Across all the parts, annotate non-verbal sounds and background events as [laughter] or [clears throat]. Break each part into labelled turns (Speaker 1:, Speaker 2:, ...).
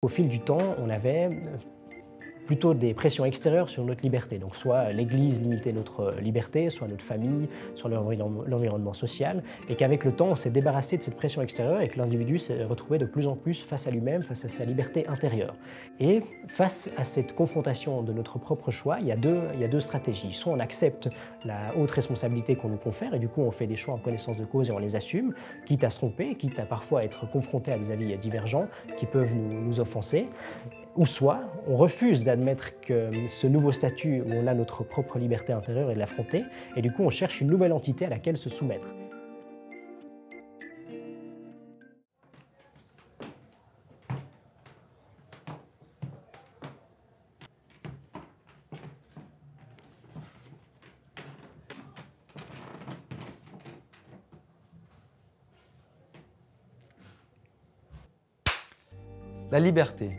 Speaker 1: Au fil du temps, on avait plutôt des pressions extérieures sur notre liberté. Donc soit l'Église limitait notre liberté, soit notre famille, soit l'environnement social, et qu'avec le temps, on s'est débarrassé de cette pression extérieure et que l'individu s'est retrouvé de plus en plus face à lui-même, face à sa liberté intérieure. Et face à cette confrontation de notre propre choix, il y a deux, stratégies. Soit on accepte la haute responsabilité qu'on nous confère, et du coup on fait des choix en connaissance de cause et on les assume, quitte à se tromper, quitte à parfois être confronté à des avis divergents qui peuvent nous offenser ou soit on refuse d'admettre que ce nouveau statut où on a notre propre liberté intérieure et de l'affronter, et du coup on cherche une nouvelle entité à laquelle se soumettre.
Speaker 2: La liberté,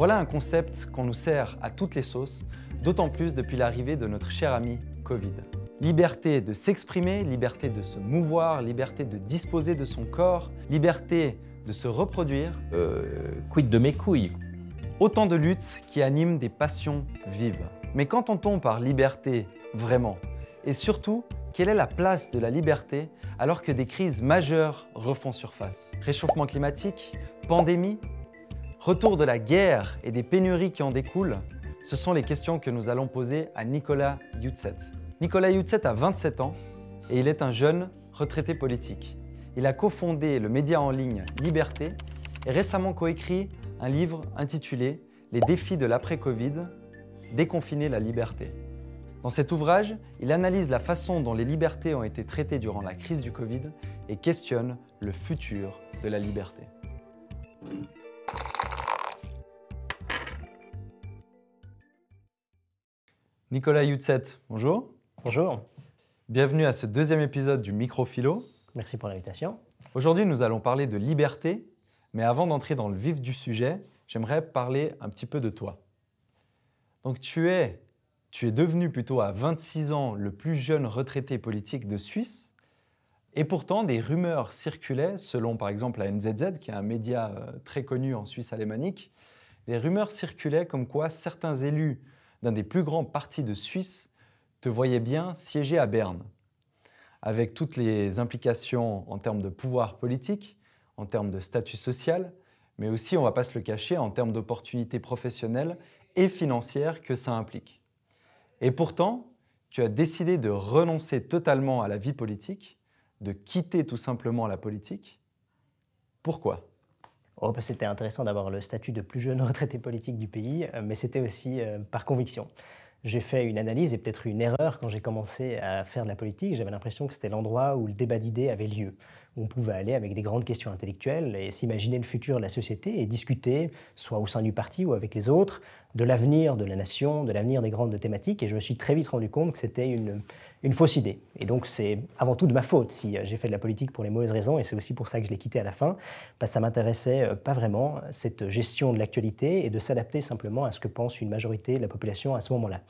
Speaker 2: voilà un concept qu'on nous sert à toutes les sauces, d'autant plus depuis l'arrivée de notre cher ami Covid. Liberté de s'exprimer, liberté de se mouvoir, liberté de disposer de son corps, liberté de se reproduire.
Speaker 3: Euh, quid de mes couilles?
Speaker 2: Autant de luttes qui animent des passions vives. Mais qu'entend-on par liberté vraiment Et surtout, quelle est la place de la liberté alors que des crises majeures refont surface? Réchauffement climatique Pandémie Retour de la guerre et des pénuries qui en découlent, ce sont les questions que nous allons poser à Nicolas Youtset. Nicolas Youtset a 27 ans et il est un jeune retraité politique. Il a cofondé le média en ligne Liberté et récemment coécrit un livre intitulé Les défis de l'après-Covid, déconfiner la liberté. Dans cet ouvrage, il analyse la façon dont les libertés ont été traitées durant la crise du Covid et questionne le futur de la liberté. Nicolas Youtset, bonjour.
Speaker 1: Bonjour.
Speaker 2: Bienvenue à ce deuxième épisode du Microphilo.
Speaker 1: Merci pour l'invitation.
Speaker 2: Aujourd'hui, nous allons parler de liberté, mais avant d'entrer dans le vif du sujet, j'aimerais parler un petit peu de toi. Donc tu es, tu es devenu plutôt à 26 ans le plus jeune retraité politique de Suisse, et pourtant des rumeurs circulaient, selon par exemple la NZZ, qui est un média euh, très connu en Suisse alémanique, des rumeurs circulaient comme quoi certains élus d'un des plus grands partis de Suisse te voyait bien siéger à Berne, avec toutes les implications en termes de pouvoir politique, en termes de statut social, mais aussi, on ne va pas se le cacher, en termes d'opportunités professionnelles et financières que ça implique. Et pourtant, tu as décidé de renoncer totalement à la vie politique, de quitter tout simplement la politique. Pourquoi?
Speaker 1: Oh, bah, c'était intéressant d'avoir le statut de plus jeune [laughs] retraité politique du pays, euh, mais c'était aussi euh, par conviction. J'ai fait une analyse et peut-être une erreur quand j'ai commencé à faire de la politique. J'avais l'impression que c'était l'endroit où le débat d'idées avait lieu, où on pouvait aller avec des grandes questions intellectuelles et s'imaginer le futur de la société et discuter, soit au sein du parti ou avec les autres, de l'avenir de la nation, de l'avenir des grandes thématiques. Et je me suis très vite rendu compte que c'était une, une fausse idée. Et donc c'est avant tout de ma faute si euh, j'ai fait de la politique pour les mauvaises raisons, et c'est aussi pour ça que je l'ai quitté à la fin, parce que ça m'intéressait euh, pas vraiment, cette gestion de l'actualité, et de s'adapter simplement à ce que pense une majorité de la population à ce moment-là.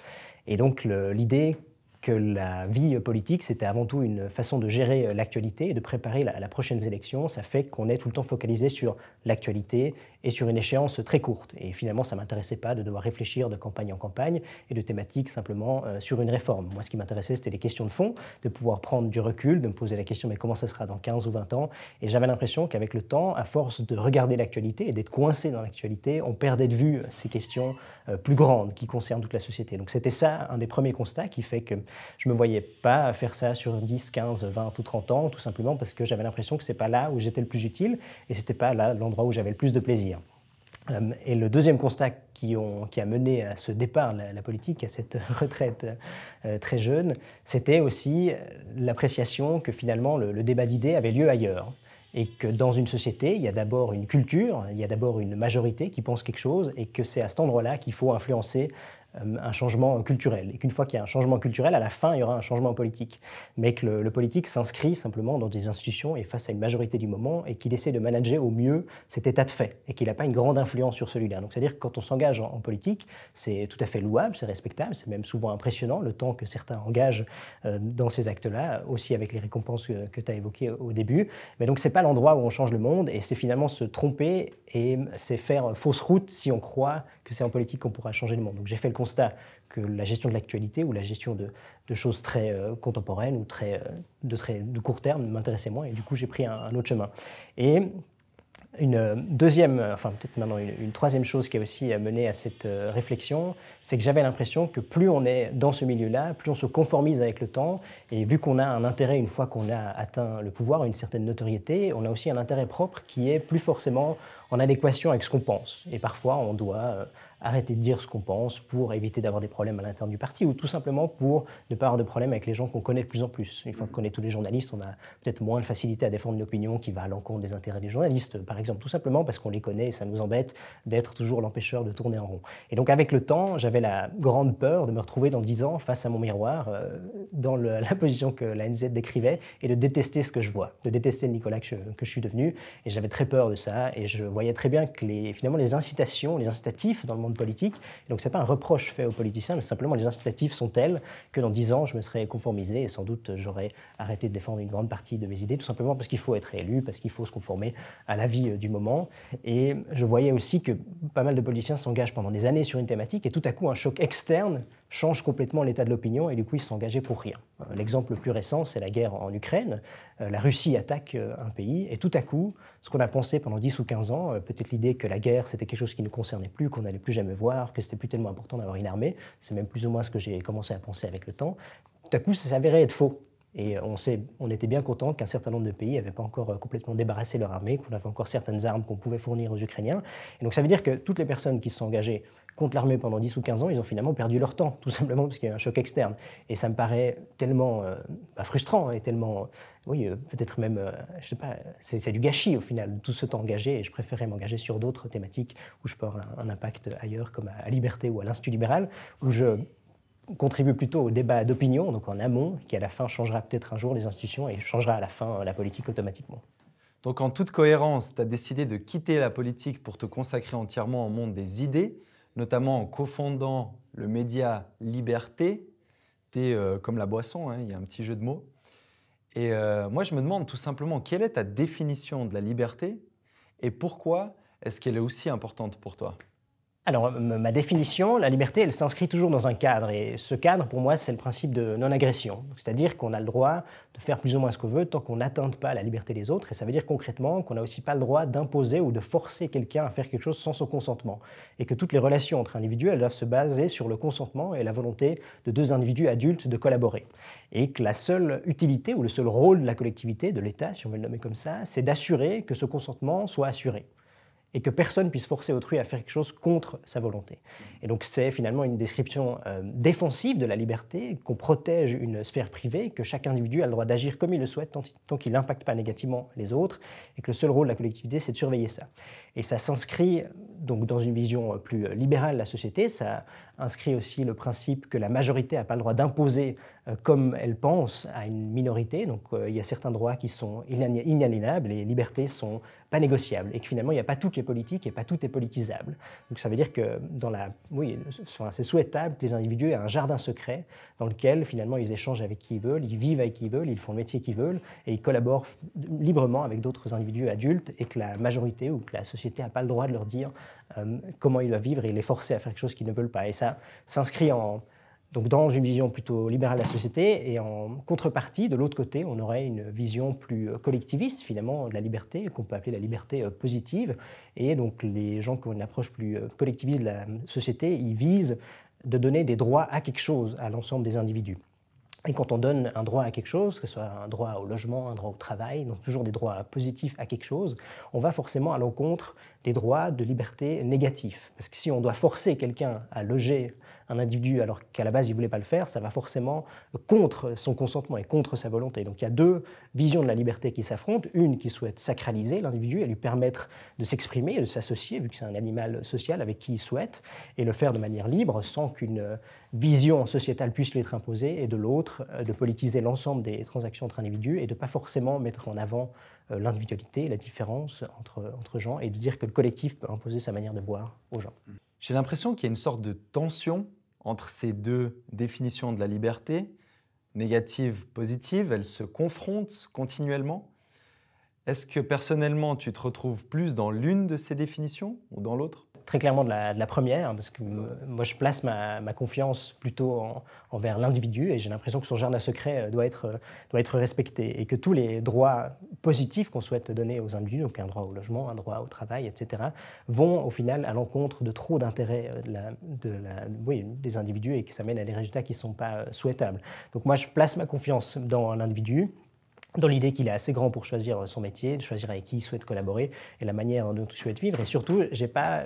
Speaker 1: Et donc l'idée que la vie politique, c'était avant tout une façon de gérer euh, l'actualité et de préparer la, la prochaine élection. Ça fait qu'on est tout le temps focalisé sur l'actualité et sur une échéance très courte. Et finalement, ça ne m'intéressait pas de devoir réfléchir de campagne en campagne et de thématiques simplement euh, sur une réforme. Moi, ce qui m'intéressait, c'était les questions de fond, de pouvoir prendre du recul, de me poser la question, mais comment ça sera dans 15 ou 20 ans? Et j'avais l'impression qu'avec le temps, à force de regarder l'actualité et d'être coincé dans l'actualité, on perdait de vue ces questions euh, plus grandes qui concernent toute la société. Donc c'était ça un des premiers constats qui fait que je ne me voyais pas faire ça sur 10, 15, 20 ou 30 ans, tout simplement parce que j'avais l'impression que ce n'est pas là où j'étais le plus utile et ce n'était pas là l'endroit où j'avais le plus de plaisir. Euh, et le deuxième constat qui, a mené à ce départ la, politique, à cette [laughs] retraite euh, très jeune, c'était aussi euh, l'appréciation que finalement le, débat d'idées avait lieu ailleurs. Et que dans une société, il y a d'abord une culture, il y a d'abord une majorité qui pense quelque chose, et que c'est à cet endroit-là qu'il faut influencer un changement culturel. Et qu'une fois qu'il y a un changement culturel, à la fin, il y aura un changement politique. Mais que le, politique s'inscrit simplement dans des institutions et face à une majorité du moment et qu'il essaie de manager au mieux cet état de fait et qu'il n'a pas une grande influence sur celui-là. Donc c'est-à-dire que quand on s'engage en, politique, c'est tout à fait louable, c'est respectable, c'est même souvent impressionnant le temps que certains engagent euh, dans ces actes-là, aussi avec les récompenses que, tu as évoquées au début. Mais donc c'est pas l'endroit où on change le monde et c'est finalement se tromper et c'est faire fausse route si on croit c'est en politique qu'on pourra changer le monde. Donc j'ai fait le constat que la gestion de l'actualité ou la gestion de, choses très euh, contemporaines ou très, euh, de, très, de court terme m'intéressait moins et du coup j'ai pris un, autre chemin. Et une euh, deuxième, enfin peut-être maintenant une, troisième chose qui a aussi mené à cette réflexion, c'est que j'avais l'impression que plus on est dans ce milieu-là, plus on se conformise avec le temps, et vu qu'on a un intérêt une fois qu'on a atteint le pouvoir, une certaine notoriété, on a aussi un intérêt propre qui est plus forcément en adéquation avec ce qu'on pense. Et parfois, on doit arrêter de dire ce qu'on pense pour éviter d'avoir des problèmes à l'intérieur du parti ou tout simplement pour ne pas avoir de problème avec les gens qu'on connaît de plus en plus. Une fois qu'on connaît tous les journalistes, on a peut-être moins de facilité à défendre une opinion qui va à l'encontre des intérêts des journalistes, par exemple, tout simplement parce qu'on les connaît et ça nous embête d'être toujours l'empêcheur de tourner en rond. Et donc avec le temps, j'avais la grande peur de me retrouver dans 10 ans face à mon miroir, euh, dans [laughs] la position que la NZ décrivait, et de détester ce que je vois, de détester le Nicolas que je, que je suis devenu. Et j'avais très peur de ça, et je voyais très bien que les, finalement les incitations, les incitatifs dans le monde politique. donc, ce n'est pas un reproche fait aux politiciens, mais simplement les incitatifs sont tels que dans dix ans, je me serais conformisé et sans doute j'aurais arrêté de défendre une grande partie de mes idées, tout simplement parce qu'il faut être élu, parce qu'il faut se conformer à la vie euh, du moment. Et je voyais aussi que pas mal de politiciens s'engagent pendant des années sur une thématique et tout à coup, un choc externe change complètement l'état de l'opinion et du coup, ils sont engagés pour rien. Euh, l'exemple le plus récent, c'est la guerre en Ukraine. Euh, la Russie attaque un pays et tout à coup, ce qu'on a pensé pendant 10 ou 15 ans, peut-être l'idée que la guerre, c'était quelque chose qui ne concernait plus, qu'on n'allait plus jamais voir, que c'était plus tellement important d'avoir une armée. C'est même plus ou moins ce que j'ai commencé à penser avec le temps. Tout à coup, ça s'avérait être faux. Et on, on était bien content qu'un certain nombre de pays n'avaient pas encore euh, complètement débarrassé leur armée, qu'on avait encore certaines armes qu'on pouvait fournir aux Ukrainiens. Et donc ça veut dire que toutes les personnes qui se sont engagées contre l'armée pendant 10 ou 15 ans, ils ont finalement perdu leur temps, tout simplement parce qu'il y a eu un choc externe. Et ça me paraît tellement euh, frustrant et tellement, oui, euh, peut-être même, je sais pas, c'est du gâchis au final, tout ce temps engagé. Et je préférais m'engager sur d'autres thématiques où je peux avoir un, impact ailleurs, comme à, Liberté ou à l'Institut libéral, où je contribue plutôt au débat d'opinion, donc en amont, qui à la fin changera peut-être un jour les institutions et changera à la fin la politique automatiquement.
Speaker 2: Donc en toute cohérence, tu as décidé de quitter la politique pour te consacrer entièrement au monde des idées, notamment en cofondant le média Liberté. Es euh, comme la boisson, hein, il y a un petit jeu de mots. Et euh, moi, je me demande tout simplement quelle est ta définition de la liberté et pourquoi est-ce qu'elle est aussi importante pour toi?
Speaker 1: Alors, ma définition, la liberté, elle s'inscrit toujours dans un cadre. Et ce cadre, pour moi, c'est le principe de non-agression. C'est-à-dire qu'on a le droit de faire plus ou moins ce qu'on veut tant qu'on n'atteinte pas la liberté des autres. Et ça veut dire concrètement qu'on n'a aussi pas le droit d'imposer ou de forcer quelqu'un à faire quelque chose sans son consentement. Et que toutes les relations entre individus, elles doivent se baser sur le consentement et la volonté de deux individus adultes de collaborer. Et que la seule utilité ou le seul rôle de la collectivité, de l'État, si on veut le nommer comme ça, c'est d'assurer que ce consentement soit assuré et que personne puisse forcer autrui à faire quelque chose contre sa volonté. Et donc c'est finalement une description euh, défensive de la liberté, qu'on protège une sphère privée, que chaque individu a le droit d'agir comme il le souhaite tant, qu'il n'impacte pas négativement les autres, et que le seul rôle de la collectivité, c'est de surveiller ça. Et ça s'inscrit donc dans une vision plus libérale de la société, ça inscrit aussi le principe que la majorité n'a pas le droit d'imposer euh, comme elle pense à une minorité. Donc euh, il y a certains droits qui sont inaliénables et les libertés sont pas négociables. Et que finalement, il n'y a pas tout qui est politique et pas tout est politisable. Donc ça veut dire que dans la, oui, c'est souhaitable que les individus aient un jardin secret dans lequel finalement ils échangent avec qui ils veulent, ils vivent avec qui ils veulent, ils font le métier qu'ils veulent et ils collaborent librement avec d'autres individus adultes et que la majorité ou que la société n'a pas le droit de leur dire euh, comment ils doivent vivre et les forcer à faire quelque chose qu'ils ne veulent pas. Et ça s'inscrit en, donc dans une vision plutôt libérale de la société, et en contrepartie, de l'autre côté, on aurait une vision plus collectiviste, finalement, de la liberté, qu'on peut appeler la liberté euh, positive. Et donc les gens qui ont une approche plus euh, collectiviste de la société, ils visent de donner des droits à quelque chose, à l'ensemble des individus. Et quand on donne un droit à quelque chose, que ce soit un droit au logement, un droit au travail, donc toujours des droits positifs à quelque chose, on va forcément à l'encontre des droits de liberté négatifs. Parce que si on doit forcer quelqu'un à loger un individu alors qu'à la base il ne voulait pas le faire, ça va forcément contre son consentement et contre sa volonté. Donc il y a deux visions de la liberté qui s'affrontent. Une qui souhaite sacraliser l'individu et lui permettre de s'exprimer de s'associer, vu que c'est un animal social avec qui il souhaite, et le faire de manière libre sans qu'une vision sociétale puisse lui être imposée, et de l'autre, euh, de politiser l'ensemble des transactions entre individus et de ne pas forcément mettre en avant euh, l'individualité, la différence entre, entre gens, et de dire que le collectif peut imposer sa manière de voir aux gens.
Speaker 2: J'ai l'impression qu'il y a une sorte de tension entre ces deux définitions de la liberté, négative, positive, elles se confrontent continuellement. Est-ce que personnellement, tu te retrouves plus dans l'une de ces définitions ou dans l'autre?
Speaker 1: Très clairement de la, première, hein, parce que moi je place ma, confiance plutôt envers l'individu et j'ai l'impression que son jardin secret euh, doit être, euh, doit être respecté et que tous les droits positifs qu'on souhaite donner aux individus, donc un droit au logement, un droit au travail, etc., vont au final à l'encontre de trop d'intérêts euh, de oui, des individus et que ça mène à des résultats qui ne sont pas souhaitables. Donc moi je place ma confiance dans l'individu dans l'idée qu'il est assez grand pour choisir son métier, de choisir avec qui il souhaite collaborer et la manière dont il souhaite vivre. Et surtout, je n'ai pas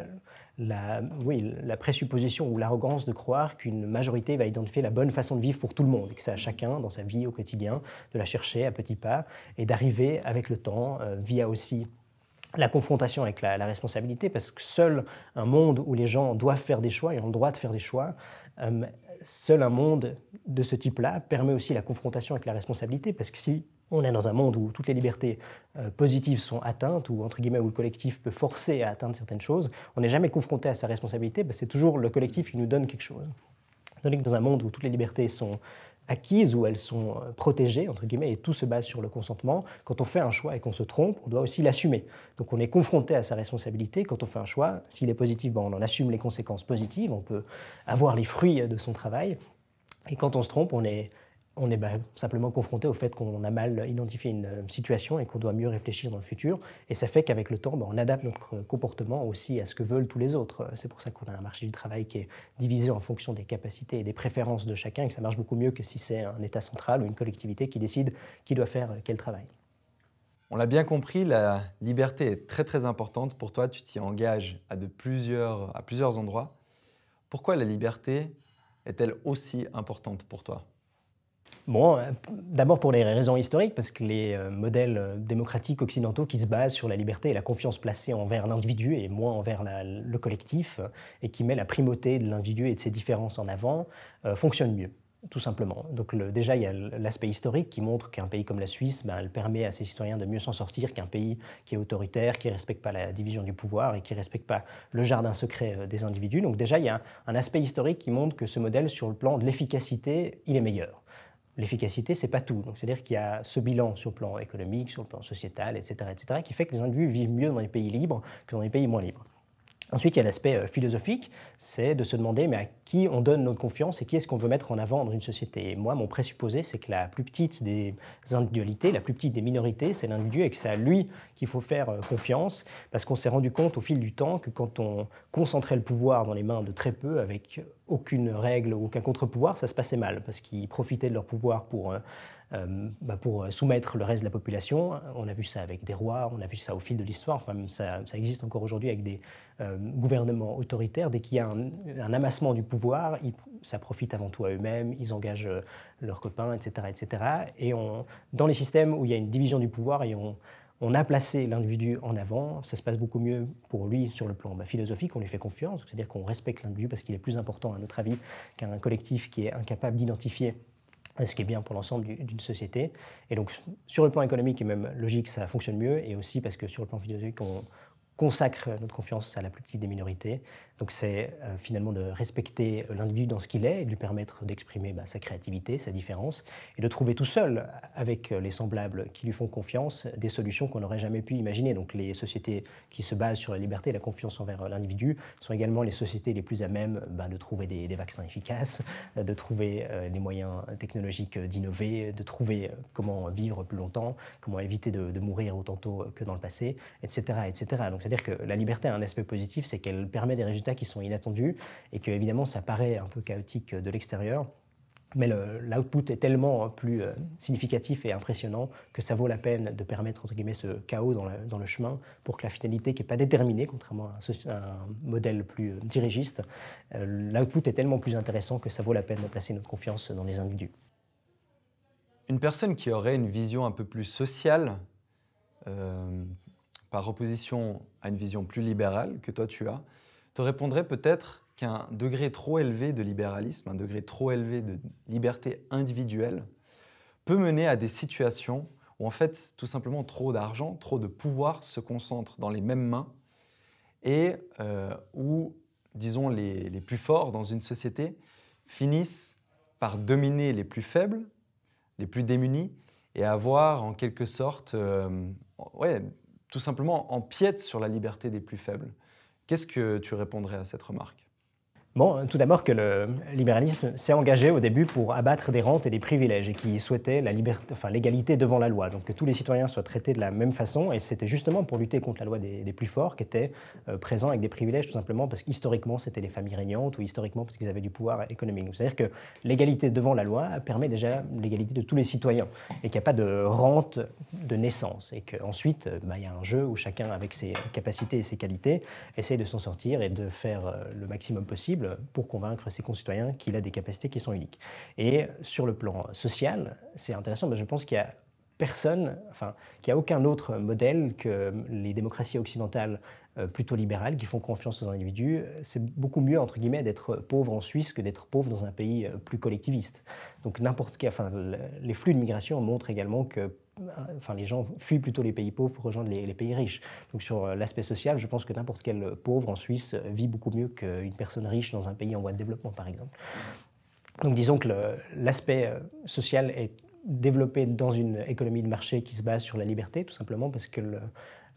Speaker 1: la présupposition ou l'arrogance de croire qu'une majorité va identifier la bonne façon de vivre pour tout le monde, et que c'est à chacun, dans sa vie au quotidien, de la chercher à petits pas et d'arriver avec le temps, euh, via aussi la confrontation avec la, responsabilité, parce que seul un monde où les gens doivent faire des choix et ont le droit de faire des choix, euh, seul un monde de ce type-là permet aussi la confrontation avec la responsabilité, parce que si on est dans un monde où toutes les libertés euh, positives sont atteintes, ou entre guillemets où le collectif peut forcer à atteindre certaines choses. On n'est jamais confronté à sa responsabilité, c'est toujours le collectif qui nous donne quelque chose. Dans un monde où toutes les libertés sont acquises, où elles sont euh, protégées, entre guillemets, et tout se base sur le consentement, quand on fait un choix et qu'on se trompe, on doit aussi l'assumer. Donc on est confronté à sa responsabilité. Quand on fait un choix, s'il est positif, on en assume les conséquences positives, on peut avoir les fruits de son travail. Et quand on se trompe, on est on est bah, simplement confronté au fait qu'on a mal identifié une euh, situation et qu'on doit mieux réfléchir dans le futur. Et ça fait qu'avec le temps, bah, on adapte notre comportement aussi à ce que veulent tous les autres. C'est pour ça qu'on a un marché du travail qui est divisé en fonction des capacités et des préférences de chacun et que ça marche beaucoup mieux que si c'est un État central ou une collectivité qui décide qui doit faire quel travail.
Speaker 2: On l'a bien compris, la liberté est très très importante pour toi. Tu t'y engages à plusieurs endroits. Pourquoi la liberté est-elle aussi importante pour toi?
Speaker 1: Bon, euh, d'abord pour les raisons historiques, parce que les euh, modèles euh, démocratiques occidentaux qui se basent sur la liberté et la confiance placée envers l'individu et moins envers le collectif, et qui met la primauté de l'individu et de ses différences en avant, fonctionnent mieux tout simplement. Donc déjà, il y a l'aspect historique qui montre qu'un pays comme la Suisse, ben, elle permet à ses citoyens de mieux s'en sortir qu'un pays qui est autoritaire, qui ne respecte pas la division du pouvoir et qui ne respecte pas le jardin secret des individus. Donc déjà, il y a un aspect historique qui montre que ce modèle, sur le plan de l'efficacité, il est meilleur l'efficacité, c'est pas tout. Donc, c'est-à-dire qu'il y a ce bilan sur le plan économique, sur le plan sociétal, etc., etc., qui fait que les individus vivent mieux dans les pays libres que dans les pays moins libres. Ensuite, il y a l'aspect euh, philosophique, c'est de se demander mais à qui on donne notre confiance et qui est-ce qu'on veut mettre en avant dans une société. Et moi, mon présupposé, c'est que la plus petite des individualités, la plus petite des minorités, c'est l'individu et que c'est à lui qu'il faut faire euh, confiance, parce qu'on s'est rendu compte au fil du temps que quand on concentrait le pouvoir dans les mains de très peu, avec aucune règle, aucun contre-pouvoir, ça se passait mal, parce qu'ils profitaient de leur pouvoir pour euh, bah, pour soumettre le reste de la population. On a vu ça avec des rois, on a vu ça au fil de l'histoire, enfin, ça, existe encore aujourd'hui avec des euh, gouvernements autoritaires. Dès qu'il y a un, amassement du pouvoir, ça profite avant tout à eux-mêmes, ils engagent euh, leurs copains, etc. etc. Et dans les systèmes où il y a une division du pouvoir et on, on a placé l'individu en avant, ça se passe beaucoup mieux pour lui sur le plan bah, philosophique, on lui fait confiance, c'est-à-dire qu'on respecte l'individu parce qu'il est plus important à notre avis qu'un collectif qui est incapable d'identifier ce qui est bien pour l'ensemble d'une société. Et donc, sur le plan économique et même logique, ça fonctionne mieux, et aussi parce que sur le plan philosophique, on consacre notre confiance à la plus petite des minorités, donc c'est euh, finalement de respecter l'individu dans ce qu'il est et de lui permettre d'exprimer bah, sa créativité, sa différence, et de trouver tout seul, avec les semblables qui lui font confiance, des solutions qu'on n'aurait jamais pu imaginer. Donc les sociétés qui se basent sur la liberté et la confiance envers l'individu sont également les sociétés les plus à même bah, de trouver des, vaccins efficaces, de trouver euh, les moyens technologiques d'innover, de trouver euh, comment vivre plus longtemps, comment éviter de, mourir autant tôt que dans le passé, etc. etc. Donc c'est-à-dire que la liberté a un aspect positif, c'est qu'elle permet des résultats qui sont inattendus et que évidemment ça paraît un peu chaotique de l'extérieur. mais l'output est tellement plus euh, significatif et impressionnant que ça vaut la peine de permettre entre guillemets ce chaos dans, le chemin pour que la finalité qui n'est pas déterminée, contrairement à un, modèle plus euh, dirigiste, euh, l'output est tellement plus intéressant que ça vaut la peine de placer notre confiance dans les individus.
Speaker 2: Une personne qui aurait une vision un peu plus sociale, par opposition à une vision plus libérale que toi tu as, te répondrait peut-être qu'un degré trop élevé de libéralisme, un degré trop élevé de liberté individuelle, peut mener à des situations où en fait tout simplement trop d'argent, trop de pouvoir se concentre dans les mêmes mains et euh, où, disons, les, plus forts dans une société finissent par dominer les plus faibles, les plus démunis, et avoir en quelque sorte, euh, ouais, tout simplement empiète sur la liberté des plus faibles. Qu'est-ce que tu répondrais à cette remarque?
Speaker 1: Bon, tout d'abord que le libéralisme s'est engagé au début pour abattre des rentes et des privilèges et qui souhaitait enfin l'égalité devant la loi, donc que tous les citoyens soient traités de la même façon. Et c'était justement pour lutter contre la loi des, plus forts qui étaient euh, présents avec des privilèges, tout simplement parce qu'historiquement c'était les familles régnantes ou historiquement parce qu'ils avaient du pouvoir économique. C'est-à-dire que l'égalité devant la loi permet déjà l'égalité de tous les citoyens et qu'il n'y a pas de rente de naissance et qu'ensuite euh, bah, il y a un jeu où chacun avec ses capacités et ses qualités essaie de s'en sortir et de faire euh, le maximum possible pour convaincre ses concitoyens qu'il a des capacités qui sont uniques. Et sur le plan social, c'est intéressant, je pense qu'il y a personne, enfin, qu'il n'y a aucun autre modèle que les démocraties occidentales euh, plutôt libérales qui font confiance aux individus. C'est beaucoup mieux, entre guillemets, d'être pauvre en Suisse que d'être pauvre dans un pays euh, plus collectiviste. Donc n'importe quel, enfin, les flux de migration montrent également que enfin, les gens fuient plutôt les pays pauvres pour rejoindre les, pays riches. Donc sur euh, l'aspect social, je pense que n'importe quel pauvre en Suisse vit beaucoup mieux qu'une personne riche dans un pays en voie de développement, par exemple. Donc disons que l'aspect euh, social est développé dans une économie de marché qui se base sur la liberté, tout simplement parce que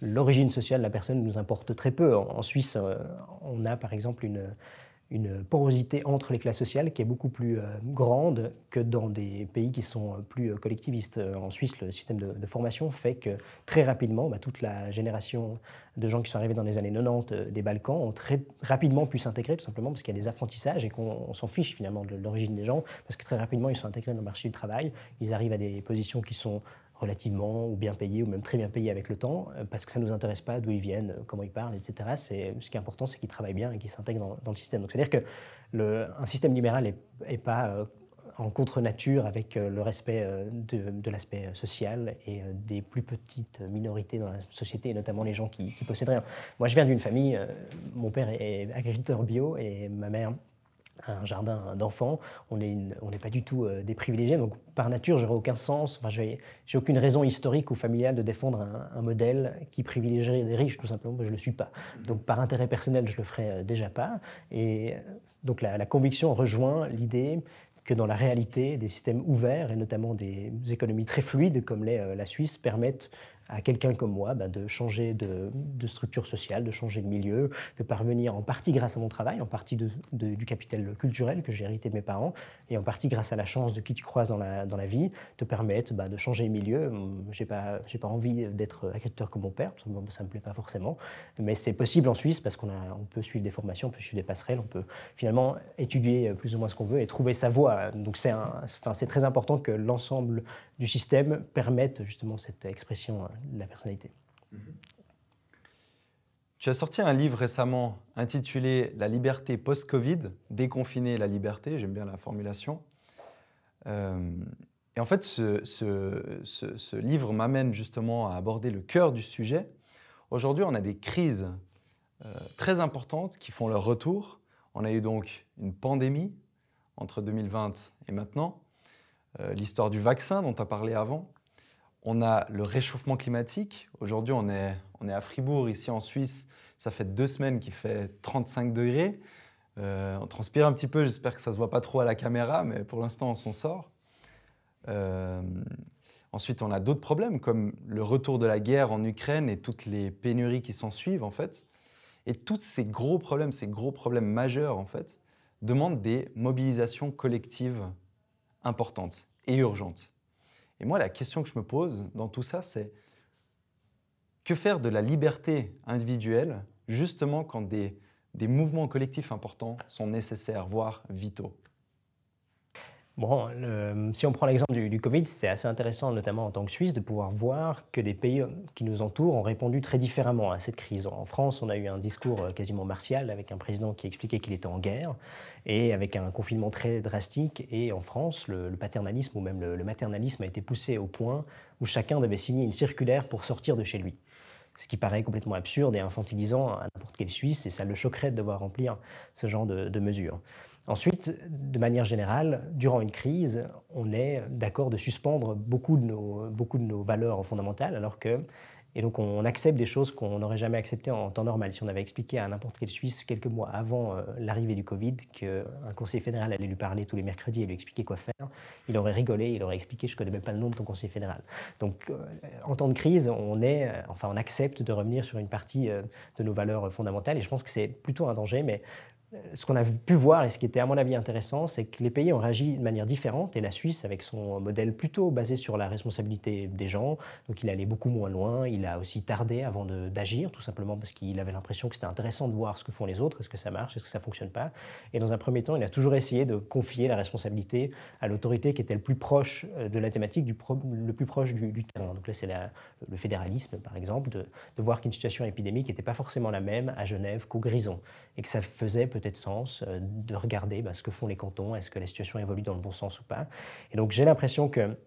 Speaker 1: l'origine sociale de la personne nous importe très peu. En, Suisse, euh, on a par exemple une une porosité entre les classes sociales qui est beaucoup plus euh, grande que dans des pays qui sont euh, plus euh, collectivistes. En Suisse, le système de, formation fait que très rapidement, bah, toute la génération de gens qui sont arrivés dans les années 90 des Balkans ont très rapidement pu s'intégrer, tout simplement parce qu'il y a des apprentissages et qu'on s'en fiche finalement de l'origine des gens, parce que très rapidement, ils sont intégrés dans le marché du travail, ils arrivent à des positions qui sont relativement ou bien payés ou même très bien payés avec le temps, euh, parce que ça ne nous intéresse pas d'où ils viennent, euh, comment ils parlent, etc. C'est, ce qui est important, c'est qu'ils travaillent bien et qu'ils s'intègrent dans, le système. Donc c'est-à-dire qu'un système libéral n'est pas euh, en contre-nature avec le respect de, l'aspect social et des plus petites minorités dans la société, et notamment les gens qui, qui possèdent rien. Moi, je viens d'une famille, mon père est agriculteur bio et ma mère un jardin d'enfants, on n'est pas du tout euh, des privilégiés, donc par nature, j'aurais aucun sens, enfin, j'ai aucune raison historique ou familiale de défendre un, modèle qui privilégierait les riches, tout simplement, je ne le suis pas. Donc par intérêt personnel, je le ferai euh, déjà pas. Et euh, donc la, la conviction rejoint l'idée que dans la réalité, des systèmes ouverts, et notamment des économies très fluides comme l'est la Suisse, permettent à quelqu'un comme moi bah, de changer de, structure sociale, de changer de milieu, de parvenir en partie grâce à mon travail, en partie du capital culturel que j'ai hérité de mes parents, et en partie grâce à la chance de qui tu croises dans la, vie, te permettre bah, de changer de milieu. J'ai pas, pas envie d'être agriculteur comme mon père, ça ne me plaît pas forcément, mais c'est possible en Suisse parce qu'on on peut suivre des formations, on peut suivre des passerelles, on peut finalement étudier plus ou moins ce qu'on veut et trouver sa voie. Donc c'est très important que l'ensemble du système permette justement cette expression euh, la personnalité. Mhm.
Speaker 2: Tu as sorti un livre récemment intitulé La liberté post-Covid, déconfiner la liberté, j'aime bien la formulation. Euh, et en fait, ce, ce, livre m'amène justement à aborder le cœur du sujet. Aujourd'hui, on a des crises euh, très importantes qui font leur retour. On a eu donc une pandémie entre 2020 et maintenant. Euh, l'histoire du vaccin dont tu as parlé avant. On a le réchauffement climatique. Aujourd'hui, on est, à Fribourg, ici en Suisse. Ça fait deux semaines qu'il fait 35 degrés. Euh, on transpire un petit peu, j'espère que ça ne se voit pas trop à la caméra, mais pour l'instant, on s'en sort. Euh, ensuite, on a d'autres problèmes, comme le retour de la guerre en Ukraine et toutes les pénuries qui s'en suivent, en fait. Et tous ces gros problèmes, ces gros problèmes majeurs, en fait, demandent des mobilisations collectives importante et urgente. Et moi, la question que je me pose dans tout ça, c'est que faire de la liberté individuelle justement quand des, des mouvements collectifs importants sont nécessaires, voire vitaux?
Speaker 1: Bon, si on prend l'exemple du, Covid, c'est assez intéressant, notamment en tant que Suisse, de pouvoir voir que des pays qui nous entourent ont répondu très différemment à cette crise. En France, on a eu un discours euh, quasiment martial avec un président qui expliquait qu'il était en guerre et avec un confinement très drastique. Et en France, le, paternalisme ou même le, maternalisme a été poussé au point où chacun devait signer une circulaire pour sortir de chez lui ce qui paraît complètement absurde et infantilisant à n'importe quel Suisse, et ça le choquerait de devoir remplir ce genre de mesures. Ensuite, de manière générale, durant une crise, on est d'accord de suspendre beaucoup de nos, valeurs fondamentales, alors que et donc on accepte des choses qu'on n'aurait jamais acceptées en temps normal. Si on avait expliqué à n'importe quel Suisse quelques mois avant euh, l'arrivée du Covid qu'un conseiller fédéral allait lui parler tous les mercredis et lui expliquer quoi faire, il aurait rigolé, il aurait expliqué je ne connais même pas le nom de ton conseiller fédéral. Donc euh, en temps de crise, on, est, euh, enfin, on accepte de revenir sur une partie de nos valeurs fondamentales et je pense que c'est plutôt un danger, mais ce qu'on a pu voir et ce qui était à mon avis intéressant, c'est que les pays ont réagi de manière différente et la Suisse, avec son modèle plutôt basé sur la responsabilité des gens, donc il allait beaucoup moins loin, il a aussi tardé avant d'agir, tout simplement parce qu'il avait l'impression que c'était intéressant de voir ce que font les autres, est-ce que ça marche, est-ce que ça fonctionne pas. Et dans un premier temps, il a toujours essayé de confier la responsabilité à l'autorité qui était le plus proche euh, de la thématique, du le plus proche du, terrain. Donc là, c'est le fédéralisme, par exemple, de, de voir qu'une situation épidémique n'était pas forcément la même à Genève qu'au Grison et que ça faisait peut-être sens euh, de regarder bah, ce que font les cantons, est-ce que la situation évolue dans le bon sens ou pas. Et donc j'ai l'impression que,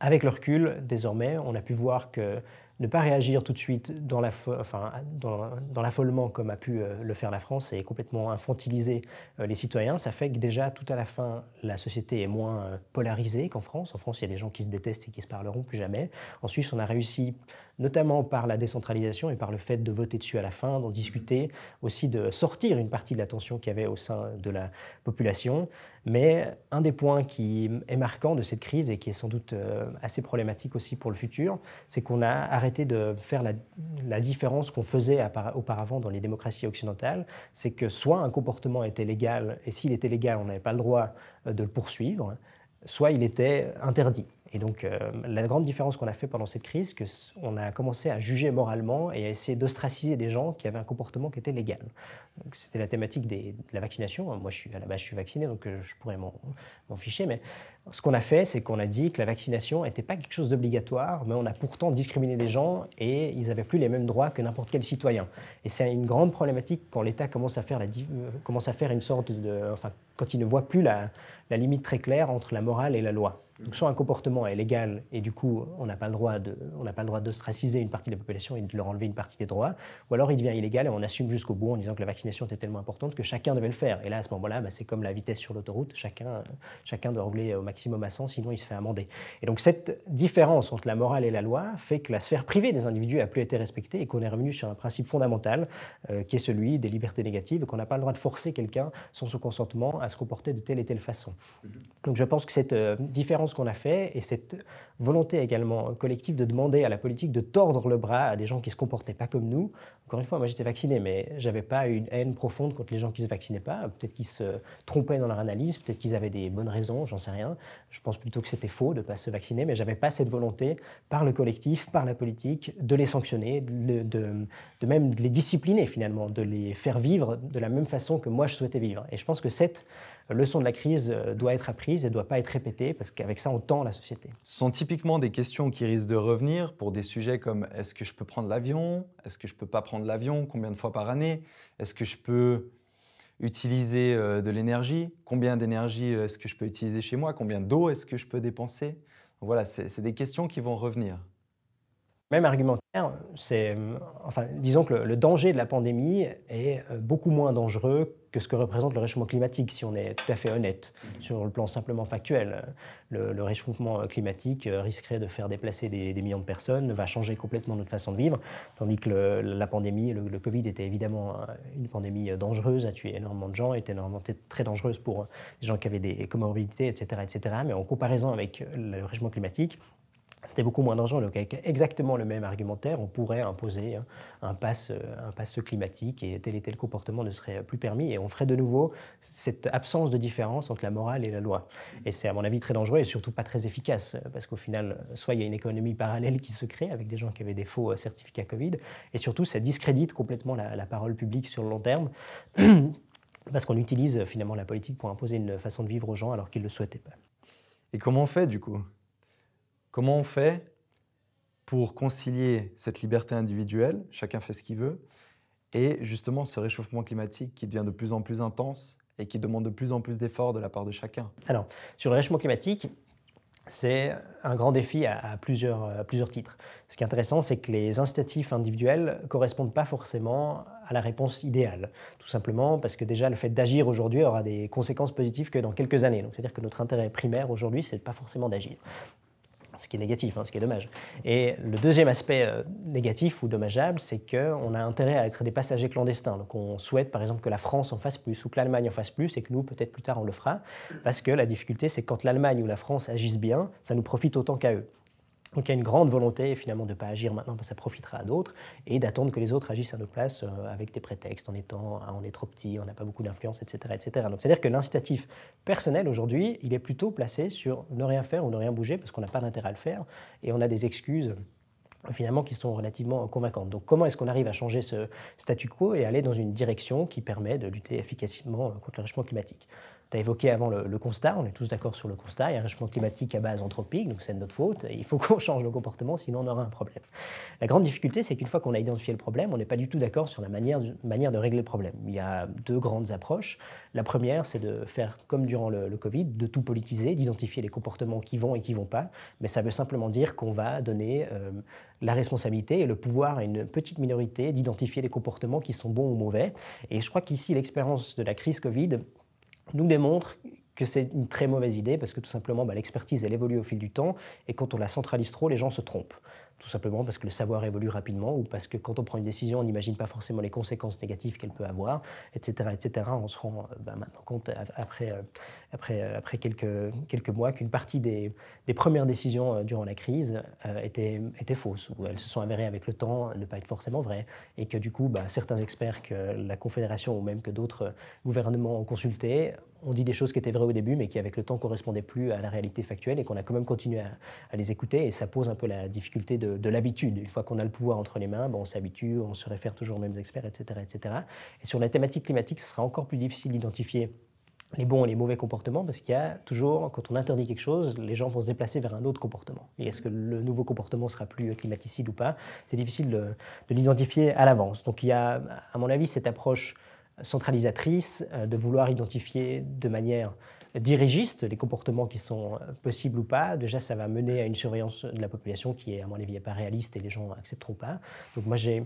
Speaker 1: avec le recul, désormais, on a pu voir que ne pas réagir tout de suite dans l'affolement comme a pu euh, le faire la France et complètement infantiliser euh, les citoyens, ça fait que déjà tout à la fin, la société est moins polarisée qu'en France. En France, il y a des gens qui se détestent et qui se parleront plus jamais. En Suisse, on a réussi notamment par la décentralisation et par le fait de voter dessus à la fin, d'en discuter, aussi de sortir une partie de la tension qu'il y avait au sein de la population. Mais un des points qui est marquant de cette crise et qui est sans doute euh, assez problématique aussi pour le futur, c'est qu'on a arrêté de faire la, différence qu'on faisait auparavant dans les démocraties occidentales. C'est que soit un comportement était légal, et s'il était légal, on n'avait pas le droit euh, de le poursuivre, soit il était interdit. Et donc, euh, la grande différence qu'on a fait pendant cette crise, c'est qu'on a commencé à juger moralement et à essayer d'ostraciser des gens qui avaient un comportement qui était légal. C'était la thématique de la vaccination. Moi, je suis, à la base, je suis vacciné, donc euh, je pourrais m'en ficher. Mais ce qu'on a fait, c'est qu'on a dit que la vaccination n'était pas quelque chose d'obligatoire, mais on a pourtant discriminé des gens et ils n'avaient plus les mêmes droits que n'importe quel citoyen. Et c'est une grande problématique quand l'État commence à faire euh, une sorte de, enfin, quand il ne voit plus la limite très claire entre la morale et la loi. Donc soit un comportement est légal et du coup on n'a pas le droit de, on n'a pas le droit d'ostraciser une partie de la population et de leur enlever une partie des droits, ou alors il devient illégal et on assume jusqu'au bout en disant que la vaccination était tellement importante que chacun devait le faire. Et là à ce moment-là, bah, c'est comme la vitesse sur l'autoroute, chacun, chacun doit rouler au maximum à 100 sinon il se fait amender. Et donc cette différence entre la morale et la loi fait que la sphère privée des individus a plus été respectée et qu'on est revenu sur un principe fondamental euh, qui est celui des libertés négatives, qu'on n'a pas le droit de forcer quelqu'un sans son consentement à se comporter de telle et telle façon. Mm-hmm. Donc je pense que cette euh, différence qu'on a fait et cette volonté également collective de demander à la politique de tordre le bras à des gens qui ne se comportaient pas comme nous. Encore une fois, moi j'étais vacciné, mais j'avais pas une haine profonde contre les gens qui ne se vaccinaient pas. Peut-être qu'ils se trompaient dans leur analyse, peut-être qu'ils avaient des bonnes raisons, j'en sais rien. Je pense plutôt que c'était faux de ne pas se vacciner, mais j'avais pas cette volonté par le collectif, par la politique, de les sanctionner, de, de, même de les discipliner finalement, de les faire vivre de la même façon que moi je souhaitais vivre. Et je pense que cette leçon de la crise euh, doit être apprise et ne doit pas être répétée parce qu'avec ça, on tend la société.
Speaker 2: Ce sont typiquement des questions qui risquent de revenir pour des sujets comme est-ce que je peux prendre l'avion? Est-ce que je ne peux pas prendre l'avion? Combien de fois par année? Est-ce que je peux utiliser euh, de l'énergie? Combien d'énergie euh, est-ce que je peux utiliser chez moi? Combien d'eau est-ce que je peux dépenser? Voilà, c'est des questions qui vont revenir.
Speaker 1: Même argumentaire, c'est, enfin, disons que le, danger de la pandémie est beaucoup moins dangereux que ce que représente le réchauffement climatique, si on est tout à fait honnête sur le plan simplement factuel. Le, réchauffement climatique risquerait de faire déplacer des, millions de personnes, va changer complètement notre façon de vivre, tandis que la pandémie, le, Covid était évidemment une pandémie dangereuse, a tué énormément de gens, était énormément très dangereuse pour des gens qui avaient des comorbidités, etc., etc. Mais en comparaison avec le réchauffement climatique, c'était beaucoup moins dangereux. Donc, avec exactement le même argumentaire, on pourrait imposer un pass, un pass climatique et tel et tel comportement ne serait plus permis. Et on ferait de nouveau cette absence de différence entre la morale et la loi. Et c'est, à mon avis, très dangereux et surtout pas très efficace. Parce qu'au final, soit il y a une économie parallèle qui se crée avec des gens qui avaient des faux certificats Covid, et surtout, ça discrédite complètement la, la parole publique sur le long terme. [clears throat] parce qu'on utilise finalement la politique pour imposer une façon de vivre aux gens alors qu'ils ne le souhaitaient pas.
Speaker 2: Et comment on fait du coup? Comment on fait pour concilier cette liberté individuelle, chacun fait ce qu'il veut, et justement ce réchauffement climatique qui devient de plus en plus intense et qui demande de plus en plus d'efforts de la part de chacun?
Speaker 1: Alors, sur le réchauffement climatique, c'est un grand défi à, plusieurs, titres. Ce qui est intéressant, c'est que les incitatifs individuels ne correspondent pas forcément à la réponse idéale. Tout simplement parce que déjà, le fait d'agir aujourd'hui aura des conséquences positives que dans quelques années. Donc, c'est-à-dire que notre intérêt primaire aujourd'hui, ce n'est pas forcément d'agir ce qui est négatif, hein, ce qui est dommage. Et le deuxième aspect euh, négatif ou dommageable, c'est qu'on a intérêt à être des passagers clandestins. Donc on souhaite par exemple que la France en fasse plus ou que l'Allemagne en fasse plus et que nous, peut-être plus tard, on le fera. Parce que la difficulté, c'est que quand l'Allemagne ou la France agissent bien, ça nous profite autant qu'à eux. Donc il y a une grande volonté finalement de ne pas agir maintenant parce que ça profitera à d'autres et d'attendre que les autres agissent à notre place euh, avec des prétextes en étant ah, on est trop petit, on n'a pas beaucoup d'influence, etc., etc. Donc c'est-à-dire que l'incitatif personnel aujourd'hui, il est plutôt placé sur ne rien faire ou ne rien bouger parce qu'on n'a pas d'intérêt à le faire et on a des excuses finalement qui sont relativement convaincantes. Donc comment est-ce qu'on arrive à changer ce statu quo et aller dans une direction qui permet de lutter efficacement contre le réchauffement climatique? Tu as évoqué avant le, constat, on est tous d'accord sur le constat, il y a un réchauffement climatique à base anthropique, donc c'est de notre faute, il faut [laughs] qu'on change nos comportements, sinon on aura un problème. La grande difficulté, c'est qu'une fois qu'on a identifié le problème, on n'est pas du tout d'accord sur la manière, de régler le problème. Il y a deux grandes approches. La première, c'est de faire comme durant le, Covid, de tout politiser, d'identifier les comportements qui vont et qui ne vont pas, mais ça veut simplement dire qu'on va donner euh, la responsabilité et le pouvoir à une petite minorité d'identifier les comportements qui sont bons ou mauvais. Et je crois qu'ici, l'expérience de la crise Covid nous démontre que c'est une très mauvaise idée parce que tout simplement bah, l'expertise elle évolue au fil du temps et quand on la centralise trop les gens se trompent tout simplement parce que le savoir évolue rapidement ou parce que quand on prend une décision, on n'imagine pas forcément les conséquences négatives qu'elle peut avoir, etc., etc. On se rend euh, bah, maintenant compte après, euh, après, euh, quelques, mois qu'une partie des, premières décisions durant la crise étaient, étaient, fausses, ou elles se sont avérées avec le temps ne pas être forcément vraies, et que du coup, bah, certains experts que la Confédération ou même que d'autres gouvernements ont consultés ont dit des choses qui étaient vraies au début, mais qui avec le temps correspondaient plus à la réalité factuelle, et qu'on a quand même continué à, les écouter, et ça pose un peu la difficulté de de, l'habitude. Une fois qu'on a le pouvoir entre les mains, on s'habitue, on se réfère toujours aux mêmes experts, etc., etc. Et sur la thématique climatique, ce sera encore plus difficile d'identifier les bons et les mauvais comportements, parce qu'il y a toujours, quand on interdit quelque chose, les gens vont se déplacer vers un autre comportement. Et est-ce que le nouveau comportement sera plus climaticide ou pas? C'est difficile de, de l'identifier à l'avance. Donc il y a, à mon avis, cette approche centralisatrice euh, de vouloir identifier de manière dirigiste les comportements qui sont euh, possibles ou pas. Déjà, ça va mener à une surveillance de la population qui est, à mon avis, pas réaliste et les gens n'accepteront pas. Donc moi, j'ai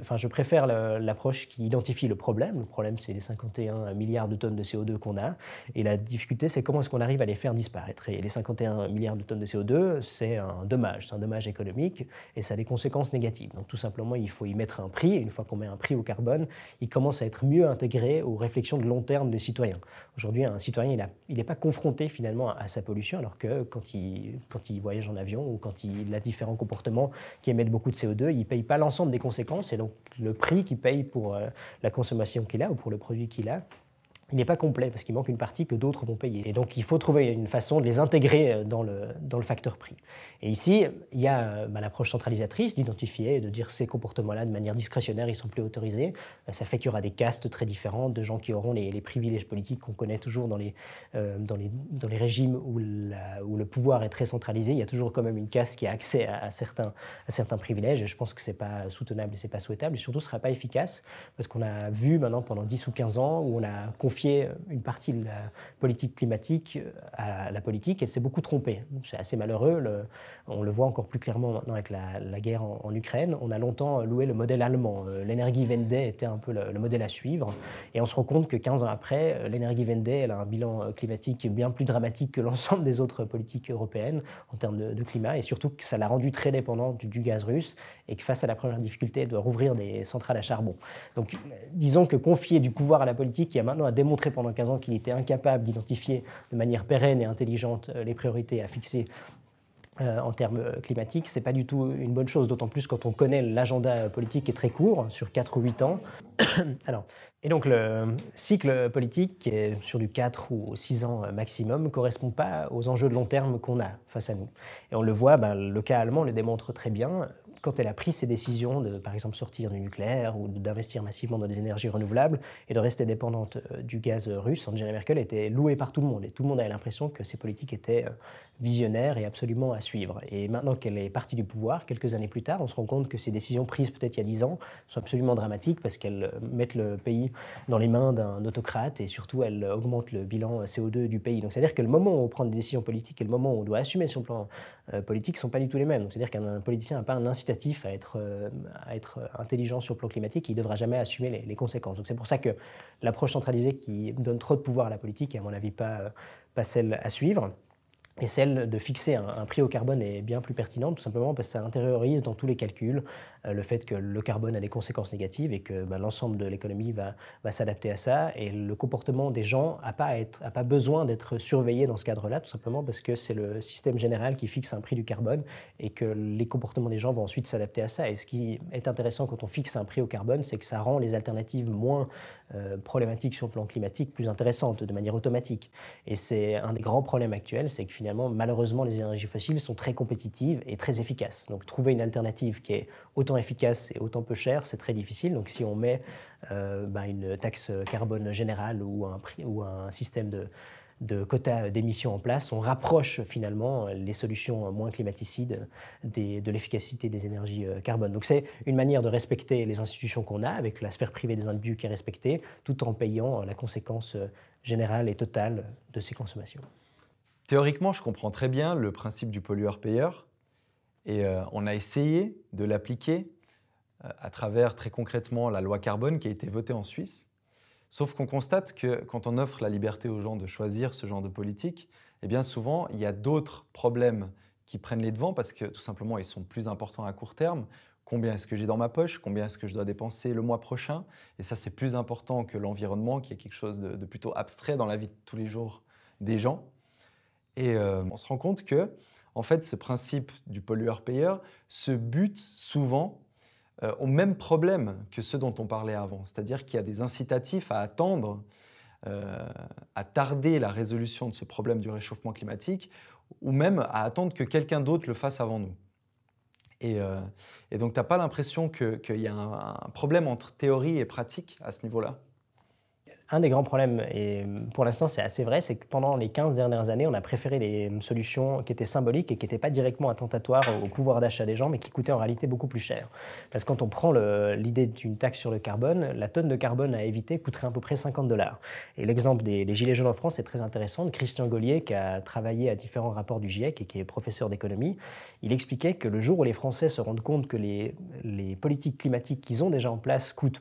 Speaker 1: Enfin, je préfère l'approche qui identifie le problème. Le problème, c'est les 51 milliards de tonnes de CO2 qu'on a. Et la difficulté, c'est comment est-ce qu'on arrive à les faire disparaître. Et les 51 milliards de tonnes de CO2, c'est un dommage, c'est un dommage économique et ça a des conséquences négatives. Donc tout simplement, il faut y mettre un prix. Et une fois qu'on met un prix au carbone, il commence à être mieux intégré aux réflexions de long terme des citoyens. Aujourd'hui, un citoyen, il n'est pas confronté finalement à, sa pollution, alors que quand il, quand il voyage en avion ou quand il a différents comportements qui émettent beaucoup de CO2, il ne paye pas l'ensemble des conséquences c'est donc le prix qu'il paye pour euh, la consommation qu'il a ou pour le produit qu'il a il n'est pas complet parce qu'il manque une partie que d'autres vont payer. Et donc il faut trouver une façon de les intégrer euh, dans le, dans le facteur prix. Et ici, il y a euh, bah, l'approche centralisatrice d'identifier et de dire ces comportements-là de manière discrétionnaire, ils sont plus autorisés. Euh, ça fait qu'il y aura des castes très différentes de gens qui auront les, privilèges politiques qu'on connaît toujours dans les, dans les, dans les régimes où, où, le pouvoir est très centralisé. Il y a toujours quand même une caste qui a accès à, certains, à certains privilèges. Et je pense que ce n'est pas soutenable et ce n'est pas souhaitable. Et surtout, ce ne sera pas efficace parce qu'on a vu maintenant pendant 10 ou 15 ans où on a confié une partie de la politique climatique à la politique. Elle s'est beaucoup trompée. C'est assez malheureux. on le voit encore plus clairement maintenant avec la, guerre en, Ukraine. On a longtemps loué le modèle allemand. Euh, L'Energiewende était un peu le, modèle à suivre. Et on se rend compte que 15 ans après, euh, l'Energiewende elle a un bilan euh, climatique bien plus dramatique que l'ensemble [laughs] des autres politiques européennes en termes de, climat. Et surtout que ça l'a rendu très dépendant du, du, gaz russe et que face à la première difficulté, elle doit rouvrir des centrales à charbon. Donc disons que confier du pouvoir à la politique qui a maintenant à démontrer pendant 15 ans qu'il était incapable d'identifier de manière pérenne et intelligente euh, les priorités à fixer euh, en termes euh, climatiques, ce n'est pas du tout une bonne chose, d'autant plus quand on connaît l'agenda politique qui est très court, sur 4 ou 8 ans. [coughs] Alors, et donc le cycle politique, qui est sur du 4 ou 6 ans maximum, ne correspond pas aux enjeux de long terme qu'on a face à nous. Et on le voit, ben, le cas allemand le démontre très bien quand elle a pris ses décisions de, par exemple, sortir du nucléaire ou d'investir massivement dans des énergies renouvelables et de rester dépendante euh, du gaz russe, Angela Merkel était louée par tout le monde et tout le monde avait l'impression que ses politiques étaient euh, visionnaires et absolument à suivre. Et maintenant qu'elle est partie du pouvoir, quelques années plus tard, on se rend compte que ces décisions prises peut-être il y a dix ans sont absolument dramatiques parce qu'elles mettent le pays dans les mains d'un autocrate et surtout elles augmentent le bilan CO2 du pays. Donc c'est-à-dire que le moment où on prend des décisions politiques et le moment où on doit assumer son plan euh, politique ne sont pas du tout les mêmes. C'est-à-dire qu'un politicien n'a pas un incitatif à être, euh, à être intelligent sur le plan climatique, il ne devra jamais assumer les, conséquences. Donc c'est pour ça que l'approche centralisée qui donne trop de pouvoir à la politique est à mon avis pas, pas celle à suivre. Et celle de fixer un, prix au carbone est bien plus pertinente, tout simplement parce que ça intériorise dans tous les calculs euh, le fait que le carbone a des conséquences négatives et que bah, l'ensemble de l'économie va, va s'adapter à ça. Et le comportement des gens n'a pas, pas besoin d'être surveillé dans ce cadre-là, tout simplement parce que c'est le système général qui fixe un prix du carbone et que les comportements des gens vont ensuite s'adapter à ça. Et ce qui est intéressant quand on fixe un prix au carbone, c'est que ça rend les alternatives moins euh, problématiques sur le plan climatique plus intéressantes de manière automatique. Et c'est un des grands problèmes actuels, c'est que finalement, malheureusement, les énergies fossiles sont très compétitives et très efficaces. Donc trouver une alternative qui est autant efficace et autant peu chère, c'est très difficile. Donc si on met euh, ben, une taxe carbone générale ou un, système de, quotas d'émissions en place, on rapproche finalement les solutions moins climaticides de l'efficacité des énergies euh, carbone. Donc c'est une manière de respecter les institutions qu'on a, avec la sphère privée des individus qui est respectée, tout en payant la conséquence générale et totale de ces consommations.
Speaker 2: Théoriquement, je comprends très bien le principe du pollueur-payeur et euh, on a essayé de l'appliquer euh, à travers très concrètement la loi carbone qui a été votée en Suisse. Sauf qu'on constate que quand on offre la liberté aux gens de choisir ce genre de politique, eh bien souvent il y a d'autres problèmes qui prennent les devants parce que tout simplement ils sont plus importants à court terme. Combien est-ce que j'ai dans ma poche? Combien est-ce que je dois dépenser le mois prochain? Et ça, c'est plus important que l'environnement, qui est quelque chose de plutôt abstrait dans la vie de tous les jours des gens. Et euh, on se rend compte que, en fait, ce principe du pollueur-payeur se bute souvent euh, au même problème que ceux dont on parlait avant. C'est-à-dire qu'il y a des incitatifs à attendre, euh, à tarder la résolution de ce problème du réchauffement climatique, ou même à attendre que quelqu'un d'autre le fasse avant nous. Et, donc, tu n'as pas l'impression qu'il y a un problème entre théorie et pratique à ce niveau-là?
Speaker 1: Un des grands problèmes, et pour l'instant c'est assez vrai, c'est que pendant les 15 dernières années, on a préféré des solutions qui étaient symboliques et qui n'étaient pas directement attentatoires au pouvoir d'achat des gens, mais qui coûtaient en réalité beaucoup plus cher. Parce que quand on prend l'idée d'une taxe sur le carbone, la tonne de carbone à éviter coûterait à peu près 50 dollars. Et l'exemple des, Gilets jaunes en France est très intéressant. Christian Gaulier, qui a travaillé à différents rapports du GIEC et qui est professeur d'économie, il expliquait que le jour où les Français se rendent compte que les, les politiques climatiques qu'ils ont déjà en place coûtent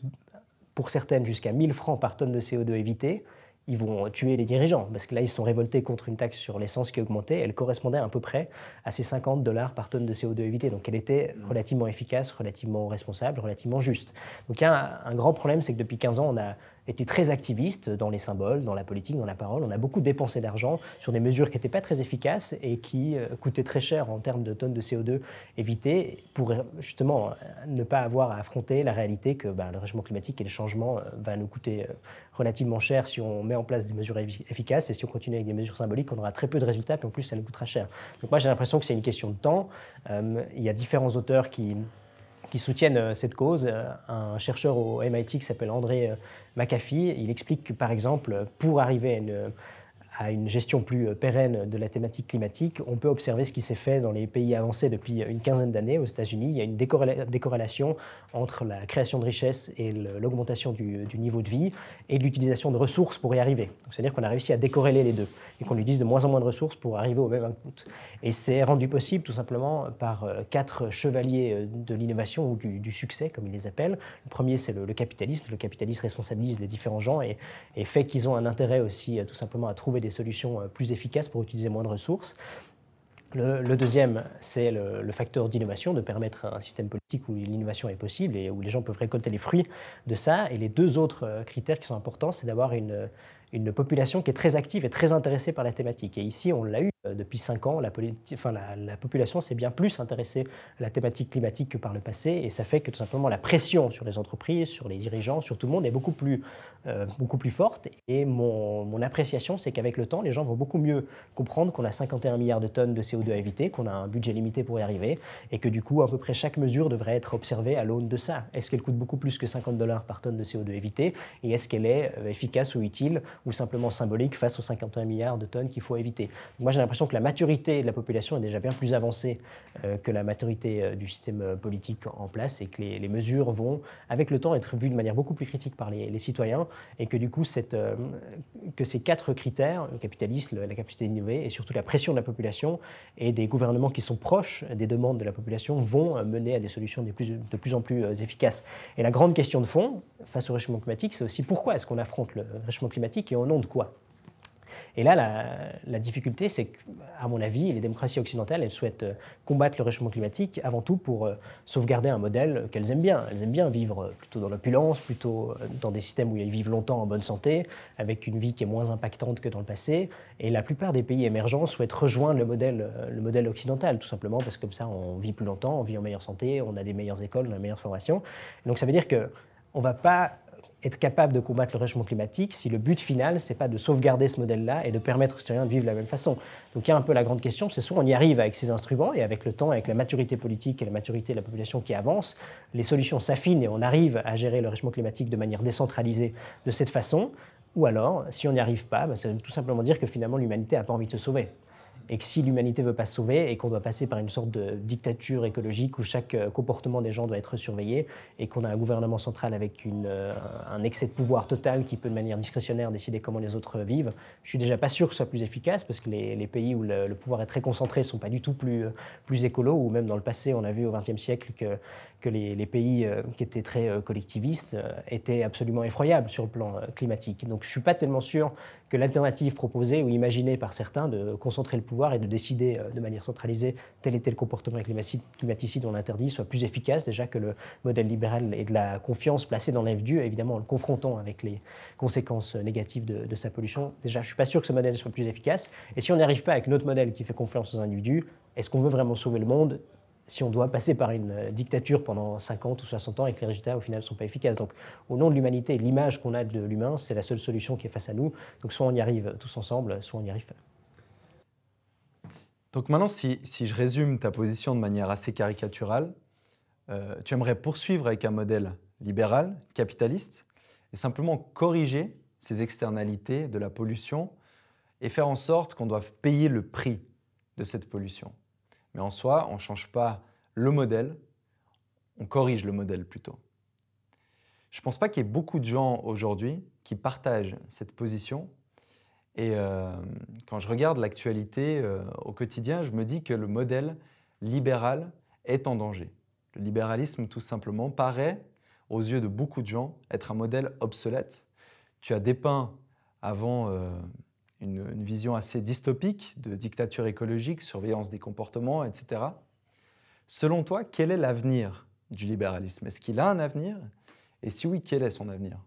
Speaker 1: pour certaines jusqu'à 1000 francs par tonne de CO2 évité, ils vont tuer les dirigeants, parce que là, ils sont révoltés contre une taxe sur l'essence qui augmentait. Elle correspondait à peu près à ces 50 dollars par tonne de CO2 évité. Donc, elle était relativement efficace, relativement responsable, relativement juste. Donc, il y a un grand problème, c'est que depuis 15 ans, on a était très activiste dans les symboles, dans la politique, dans la parole. On a beaucoup dépensé d'argent sur des mesures qui n'étaient pas très efficaces et qui euh, coûtaient très cher en termes de tonnes de CO2 évitées pour justement euh, ne pas avoir à affronter la réalité que ben, le réchauffement climatique et les changements euh, va nous coûter relativement cher si on met en place des mesures efficaces et si on continue avec des mesures symboliques, on aura très peu de résultats et en plus ça nous coûtera cher. Donc moi j'ai l'impression que c'est une question de temps. il y a différents auteurs qui qui soutiennent euh, cette cause. Euh, un chercheur au MIT qui s'appelle André euh, McAfee, il explique que, par exemple, pour arriver à une, gestion plus pérenne de la thématique climatique, on peut observer ce qui s'est fait dans les pays avancés depuis une quinzaine d'années. Aux États-Unis, il y a une décorrélation entre la création de richesses et l'augmentation du, niveau de vie et l'utilisation de ressources pour y arriver. C'est-à-dire qu'on a réussi à décorréler les deux et qu'on utilise de moins en moins de ressources pour arriver au même input. Et c'est rendu possible tout simplement par euh, quatre chevaliers euh, de l'innovation ou du, succès, comme ils les appellent. Le premier, c'est le, capitalisme. Le capitalisme responsabilise les différents gens et, fait qu'ils ont un intérêt aussi tout simplement à trouver des solutions euh, plus efficaces pour utiliser moins de ressources. Le, deuxième, c'est le, facteur d'innovation, de permettre un système politique où l'innovation est possible et où les gens peuvent récolter les fruits de ça. Et les deux autres euh, critères qui sont importants, c'est d'avoir une, une population qui est très active et très intéressée par la thématique. Et ici, on l'a eu euh, depuis cinq ans, la, enfin, la, population s'est bien plus intéressée à la thématique climatique que par le passé, et ça fait que tout simplement la pression sur les entreprises, sur les dirigeants, sur tout le monde est beaucoup plus, euh, beaucoup plus forte. Et mon, appréciation, c'est qu'avec le temps, les gens vont beaucoup mieux comprendre qu'on a 51 milliards de tonnes de CO2 à éviter, qu'on a un budget limité pour y arriver, et que du coup, à peu près chaque mesure devrait être observée à l'aune de ça. Est-ce qu'elle coûte beaucoup plus que 50 dollars par tonne de CO2 évité, et est-ce qu'elle est euh, efficace ou utile, ou simplement symbolique face aux 51 milliards de tonnes qu'il faut éviter? Moi, j'ai l'impression que la maturité de la population est déjà bien plus avancée euh, que la maturité du système politique en place et que les, mesures vont, avec le temps, être vues de manière beaucoup plus critique par les, citoyens et que du coup, cette, que ces quatre critères, le capitalisme, la capacité d'innover et surtout la pression de la population et des gouvernements qui sont proches des demandes de la population vont mener à des solutions de plus, de plus en plus efficaces. Et la grande question de fond, face au réchauffement climatique, c'est aussi pourquoi est-ce qu'on affronte le réchauffement climatique et au nom de quoi? Et là, la, difficulté, c'est qu'à mon avis, les démocraties occidentales, elles souhaitent euh, combattre le réchauffement climatique avant tout pour euh, sauvegarder un modèle qu'elles aiment bien. Elles aiment bien vivre euh, plutôt dans l'opulence, plutôt dans des systèmes où elles vivent longtemps en bonne santé, avec une vie qui est moins impactante que dans le passé. Et la plupart des pays émergents souhaitent rejoindre le modèle, le modèle occidental, tout simplement parce que comme ça, on vit plus longtemps, on vit en meilleure santé, on a des meilleures écoles, on a une meilleure formation. Donc ça veut dire que on ne va pas être capable de combattre le réchauffement climatique si le but final, c'est pas de sauvegarder ce modèle-là et de permettre aux citoyens de vivre de la même façon. Donc il y a un peu la grande question, c'est soit on y arrive avec ces instruments et avec le temps, avec la maturité politique et la maturité de la population qui avance, les solutions s'affinent et on arrive à gérer le réchauffement climatique de manière décentralisée de cette façon, ou alors, si on n'y arrive pas, bah, ça veut tout simplement dire que finalement l'humanité n'a pas envie de se sauver et que si l'humanité veut pas se sauver et qu'on doit passer par une sorte de dictature écologique où chaque euh, comportement des gens doit être surveillé et qu'on a un gouvernement central avec euh, un excès de pouvoir total qui peut de manière discrétionnaire décider comment les autres vivent, je suis déjà pas sûr que ce soit plus efficace parce que les, pays où le, pouvoir est très concentré sont pas du tout plus, euh, plus ou même dans le passé on a vu au XXe siècle que que les, pays qui étaient très collectivistes étaient absolument effroyables sur le plan climatique. Donc je ne suis pas tellement sûr que l'alternative proposée ou imaginée par certains de concentrer le pouvoir et de décider euh, de manière centralisée tel et tel comportement climaticide on l'interdit soit plus efficace déjà que le modèle libéral et de la confiance placée dans l'individu, évidemment en le confrontant avec les conséquences négatives de, sa pollution. Déjà, je ne suis pas sûr que ce modèle soit plus efficace. Et si on n'arrive pas avec notre modèle qui fait confiance aux individus, est-ce qu'on veut vraiment sauver le monde? Si on doit passer par une euh, dictature pendant 50 ou 60 ans et que les résultats au final ne sont pas efficaces. Donc au nom de l'humanité l'image qu'on a de l'humain, c'est la seule solution qui est face à nous. Donc soit on y arrive tous ensemble, soit on n'y arrive pas.
Speaker 2: Donc maintenant, si, je résume ta position de manière assez caricaturale, euh, tu aimerais poursuivre avec un modèle libéral, capitaliste, et simplement corriger ces externalités de la pollution et faire en sorte qu'on doive payer le prix de cette pollution. Mais en soi, on ne change pas le modèle, on corrige le modèle plutôt. Je ne pense pas qu'il y ait beaucoup de gens aujourd'hui qui partagent cette position. Et euh, quand je regarde l'actualité euh, au quotidien, je me dis que le modèle libéral est en danger. Le libéralisme, tout simplement, paraît, aux yeux de beaucoup de gens, être un modèle obsolète. Tu as dépeint avant euh, une, vision assez dystopique de dictature écologique, surveillance des comportements, etc. Selon toi, quel est l'avenir du libéralisme? Est-ce qu'il a un avenir? Et si oui, quel est son avenir?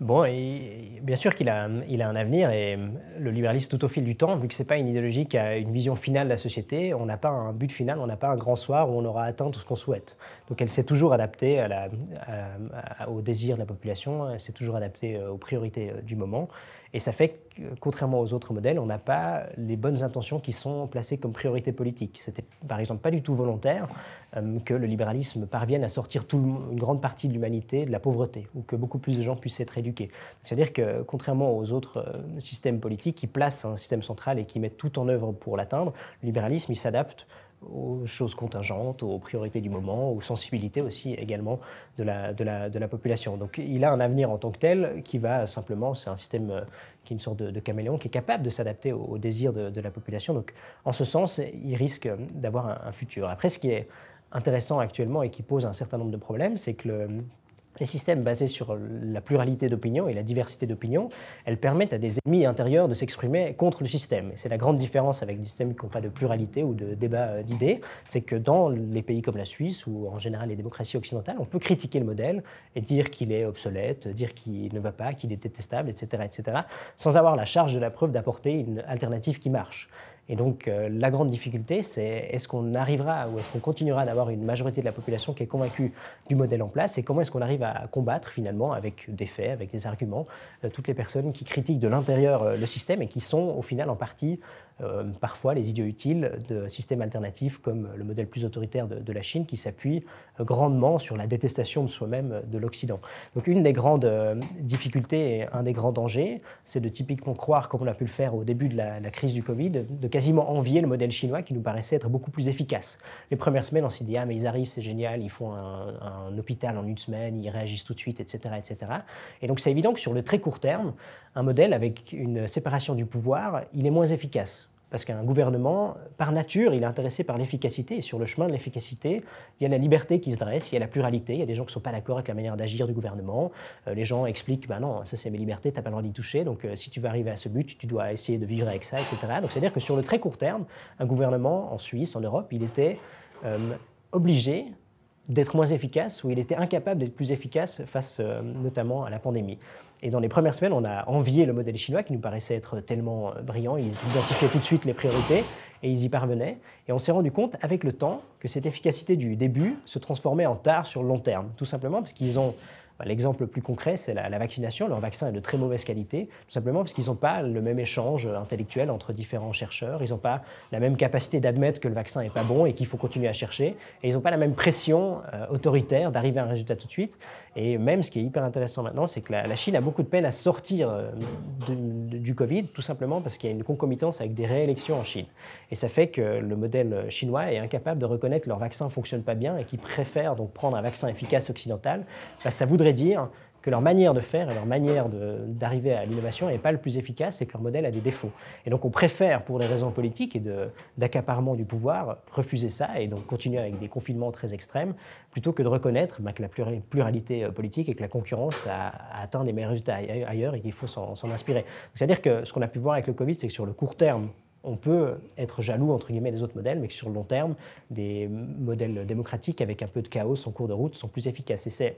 Speaker 1: Bon, bien sûr qu'il a, il a un avenir et le libéralisme tout au fil du temps, vu que ce n'est pas une idéologie qui a une vision finale de la société, on n'a pas un but final, on n'a pas un grand soir où on aura atteint tout ce qu'on souhaite. Donc elle s'est toujours adaptée à la, de la population, elle s'est toujours adaptée euh, aux priorités euh, du moment. Et ça fait que, contrairement aux autres modèles, on n'a pas les bonnes intentions qui sont placées comme priorité politique. C'était par exemple pas du tout volontaire euh, que le libéralisme parvienne à sortir une grande partie de l'humanité de la pauvreté, ou que beaucoup plus de gens puissent être éduqués. C'est-à-dire que contrairement aux autres euh, systèmes politiques qui placent un système central et qui mettent tout en œuvre pour l'atteindre, le libéralisme, il s'adapte aux choses contingentes, aux priorités du moment, aux sensibilités aussi également de la, de la, de la population. Donc il a un avenir en tant que tel qui va simplement, c'est un système euh, qui est une sorte de, caméléon, qui est capable de s'adapter aux, désirs de, la population. Donc en ce sens, il risque d'avoir un, futur. Après, ce qui est intéressant actuellement et qui pose un certain nombre de problèmes, c'est que le, les systèmes basés sur la pluralité d'opinions et la diversité d'opinions, elles permettent à des ennemis intérieurs de s'exprimer contre le système. C'est la grande différence avec des systèmes qui n'ont pas de pluralité ou de débat euh, d'idées, c'est que dans les pays comme la Suisse ou en général les démocraties occidentales, on peut critiquer le modèle et dire qu'il est obsolète, dire qu'il ne va pas, qu'il est détestable, etc., etc., sans avoir la charge de la preuve d'apporter une alternative qui marche. Et donc euh, la grande difficulté, c'est est-ce qu'on arrivera ou est-ce qu'on continuera d'avoir une majorité de la population qui est convaincue du modèle en place et comment est-ce qu'on arrive à combattre finalement avec des faits, avec des arguments, euh, toutes les personnes qui critiquent de l'intérieur euh, le système et qui sont au final en partie parfois les idiots utiles de systèmes alternatifs comme le modèle plus autoritaire de, la Chine qui s'appuie euh, grandement sur la détestation de soi-même de l'Occident. Donc une des grandes euh, difficultés et un des grands dangers, c'est de typiquement croire, comme on a pu le faire au début de la, crise du Covid, de quasiment envier le modèle chinois qui nous paraissait être beaucoup plus efficace. Les premières semaines, on s'est dit, ah mais ils arrivent, c'est génial, ils font un, un hôpital en une semaine, ils réagissent tout de suite, etc. etc. Et donc c'est évident que sur le très court terme, un modèle avec une séparation du pouvoir, il est moins efficace. Parce qu'un gouvernement, par nature, il est intéressé par l'efficacité. Et sur le chemin de l'efficacité, il y a la liberté qui se dresse, il y a la pluralité. Il y a des gens qui ne sont pas d'accord avec la manière d'agir du gouvernement. Euh, les gens expliquent bah non, ça c'est mes libertés, tu n'as pas le droit d'y toucher. Donc euh, si tu veux arriver à ce but, tu dois essayer de vivre avec ça, etc. Donc c'est-à-dire que sur le très court terme, un gouvernement en Suisse, en Europe, il était euh, obligé d'être moins efficace ou il était incapable d'être plus efficace face notamment à la pandémie. Et dans les premières semaines, on a envié le modèle chinois qui nous paraissait être tellement euh, brillant. Ils identifiaient tout de suite les priorités et ils y parvenaient. Et on s'est rendu compte avec le temps que cette efficacité du début se transformait en tard sur le long terme. Tout simplement parce qu'ils ont bah, L'exemple le plus concret, c'est la, vaccination. Leur vaccin est de très mauvaise qualité, tout simplement parce qu'ils n'ont pas le même échange intellectuel entre différents chercheurs. Ils n'ont pas la même capacité d'admettre que le vaccin n'est pas bon et qu'il faut continuer à chercher. Et ils n'ont pas la même pression euh, autoritaire d'arriver à un résultat tout de suite. Et même, ce qui est hyper intéressant maintenant, c'est que la, Chine a beaucoup de peine à sortir euh, du Covid, tout simplement parce qu'il y a une concomitance avec des réélections en Chine. Et ça fait que le modèle chinois est incapable de reconnaître que leur vaccin ne fonctionne pas bien et qu'ils préfèrent donc prendre un vaccin efficace occidental. Bah, ça voudrait dire que leur manière de faire et leur manière d'arriver à l'innovation n'est pas le plus efficace et que leur modèle a des défauts. Et donc on préfère, pour des raisons politiques et d'accaparement du pouvoir, refuser ça et donc continuer avec des confinements très extrêmes, plutôt que de reconnaître bah, que la pluralité euh, politique et que la concurrence a, atteint des meilleurs résultats ailleurs et qu'il faut s'en inspirer. C'est-à-dire que ce qu'on a pu voir avec le Covid, c'est que sur le court terme, on peut être jaloux entre guillemets des autres modèles, mais que sur le long terme, des modèles démocratiques avec un peu de chaos en cours de route sont plus efficaces. Et c'est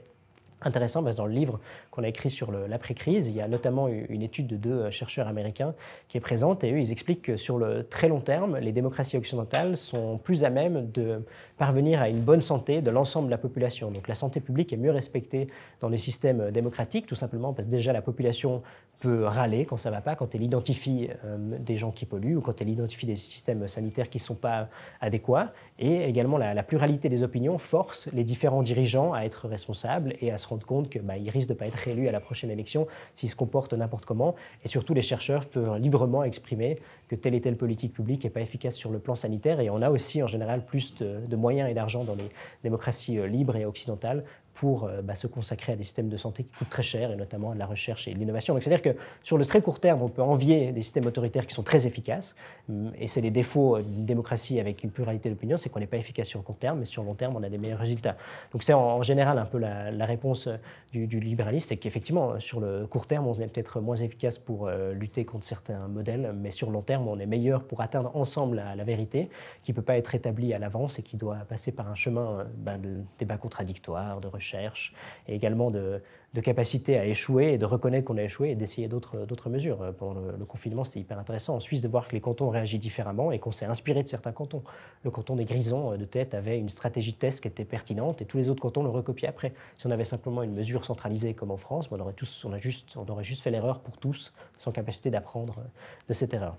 Speaker 1: intéressant parce que dans le livre qu'on a écrit sur l'après-crise, il y a notamment une étude de deux euh, chercheurs américains qui est présente et eux, ils expliquent que sur le très long terme, les démocraties occidentales sont plus à même de parvenir à une bonne santé de l'ensemble de la population. Donc la santé publique est mieux respectée dans les systèmes démocratiques, tout simplement parce que déjà la population peut râler quand ça ne va pas, quand elle identifie euh, des gens qui polluent ou quand elle identifie des systèmes sanitaires qui ne sont pas adéquats. Et également la, pluralité des opinions force les différents dirigeants à être responsables et à se rendre compte qu'ils bah, risquent de ne pas être réélus à la prochaine élection s'ils se comportent n'importe comment. Et surtout, les chercheurs peuvent librement exprimer que telle et telle politique publique n'est pas efficace sur le plan sanitaire. Et on a aussi en général plus de moyens et d'argent dans les démocraties euh, libres et occidentales pour euh, bah, se consacrer à des systèmes de santé qui coûtent très cher, et notamment à la recherche et l'innovation. Donc c'est-à-dire que sur le très court terme, on peut envier des systèmes autoritaires qui sont très efficaces, hum, et c'est les défauts d'une démocratie avec une pluralité d'opinion, c'est qu'on n'est pas efficace sur le court terme, mais sur le long terme, on a des meilleurs résultats. Donc c'est en, général un peu la, réponse du, du libéralisme, c'est qu'effectivement, sur le court terme, on est peut-être moins efficace pour euh, lutter contre certains modèles, mais sur le long terme, on est meilleur pour atteindre ensemble la, vérité, qui ne peut pas être établie à l'avance et qui doit passer par un chemin euh, bah, de débat contradictoire, de recherche recherche et également de, capacité à échouer et de reconnaître qu'on a échoué et d'essayer d'autres mesures. Euh, pendant le, confinement, c'était hyper intéressant en Suisse de voir que les cantons réagissent différemment et qu'on s'est inspiré de certains cantons. Le canton des Grisons euh, de tête avait une stratégie de test qui était pertinente et tous les autres cantons le recopiaient après. Si on avait simplement une mesure centralisée comme en France, on aurait, juste, on aurait juste fait l'erreur pour tous sans capacité d'apprendre euh, de cette erreur.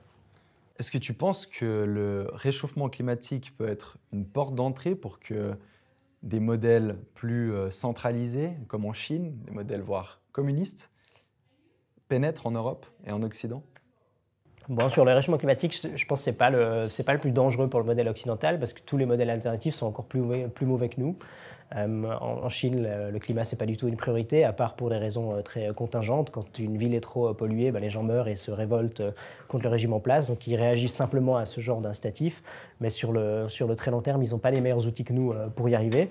Speaker 2: Est-ce que tu penses que le réchauffement climatique peut être une porte d'entrée pour que des modèles plus euh, centralisés, comme en Chine, des modèles voire communistes, pénètrent en Europe et en Occident
Speaker 1: Bon, sur le réchauffement climatique, je pense que ce n'est pas, le, plus dangereux pour le modèle occidental parce que tous les modèles alternatifs sont encore plus mauvais que nous. Euh, en, Chine, le, climat, ce n'est pas du tout une priorité, à part pour des raisons euh, très contingentes. Quand une ville est trop euh, polluée, bah, les gens meurent et se révoltent contre le régime en place. Donc ils réagissent simplement à ce genre d'incitatif. Mais sur le, sur le très long terme, ils n'ont pas les meilleurs outils que nous pour y arriver.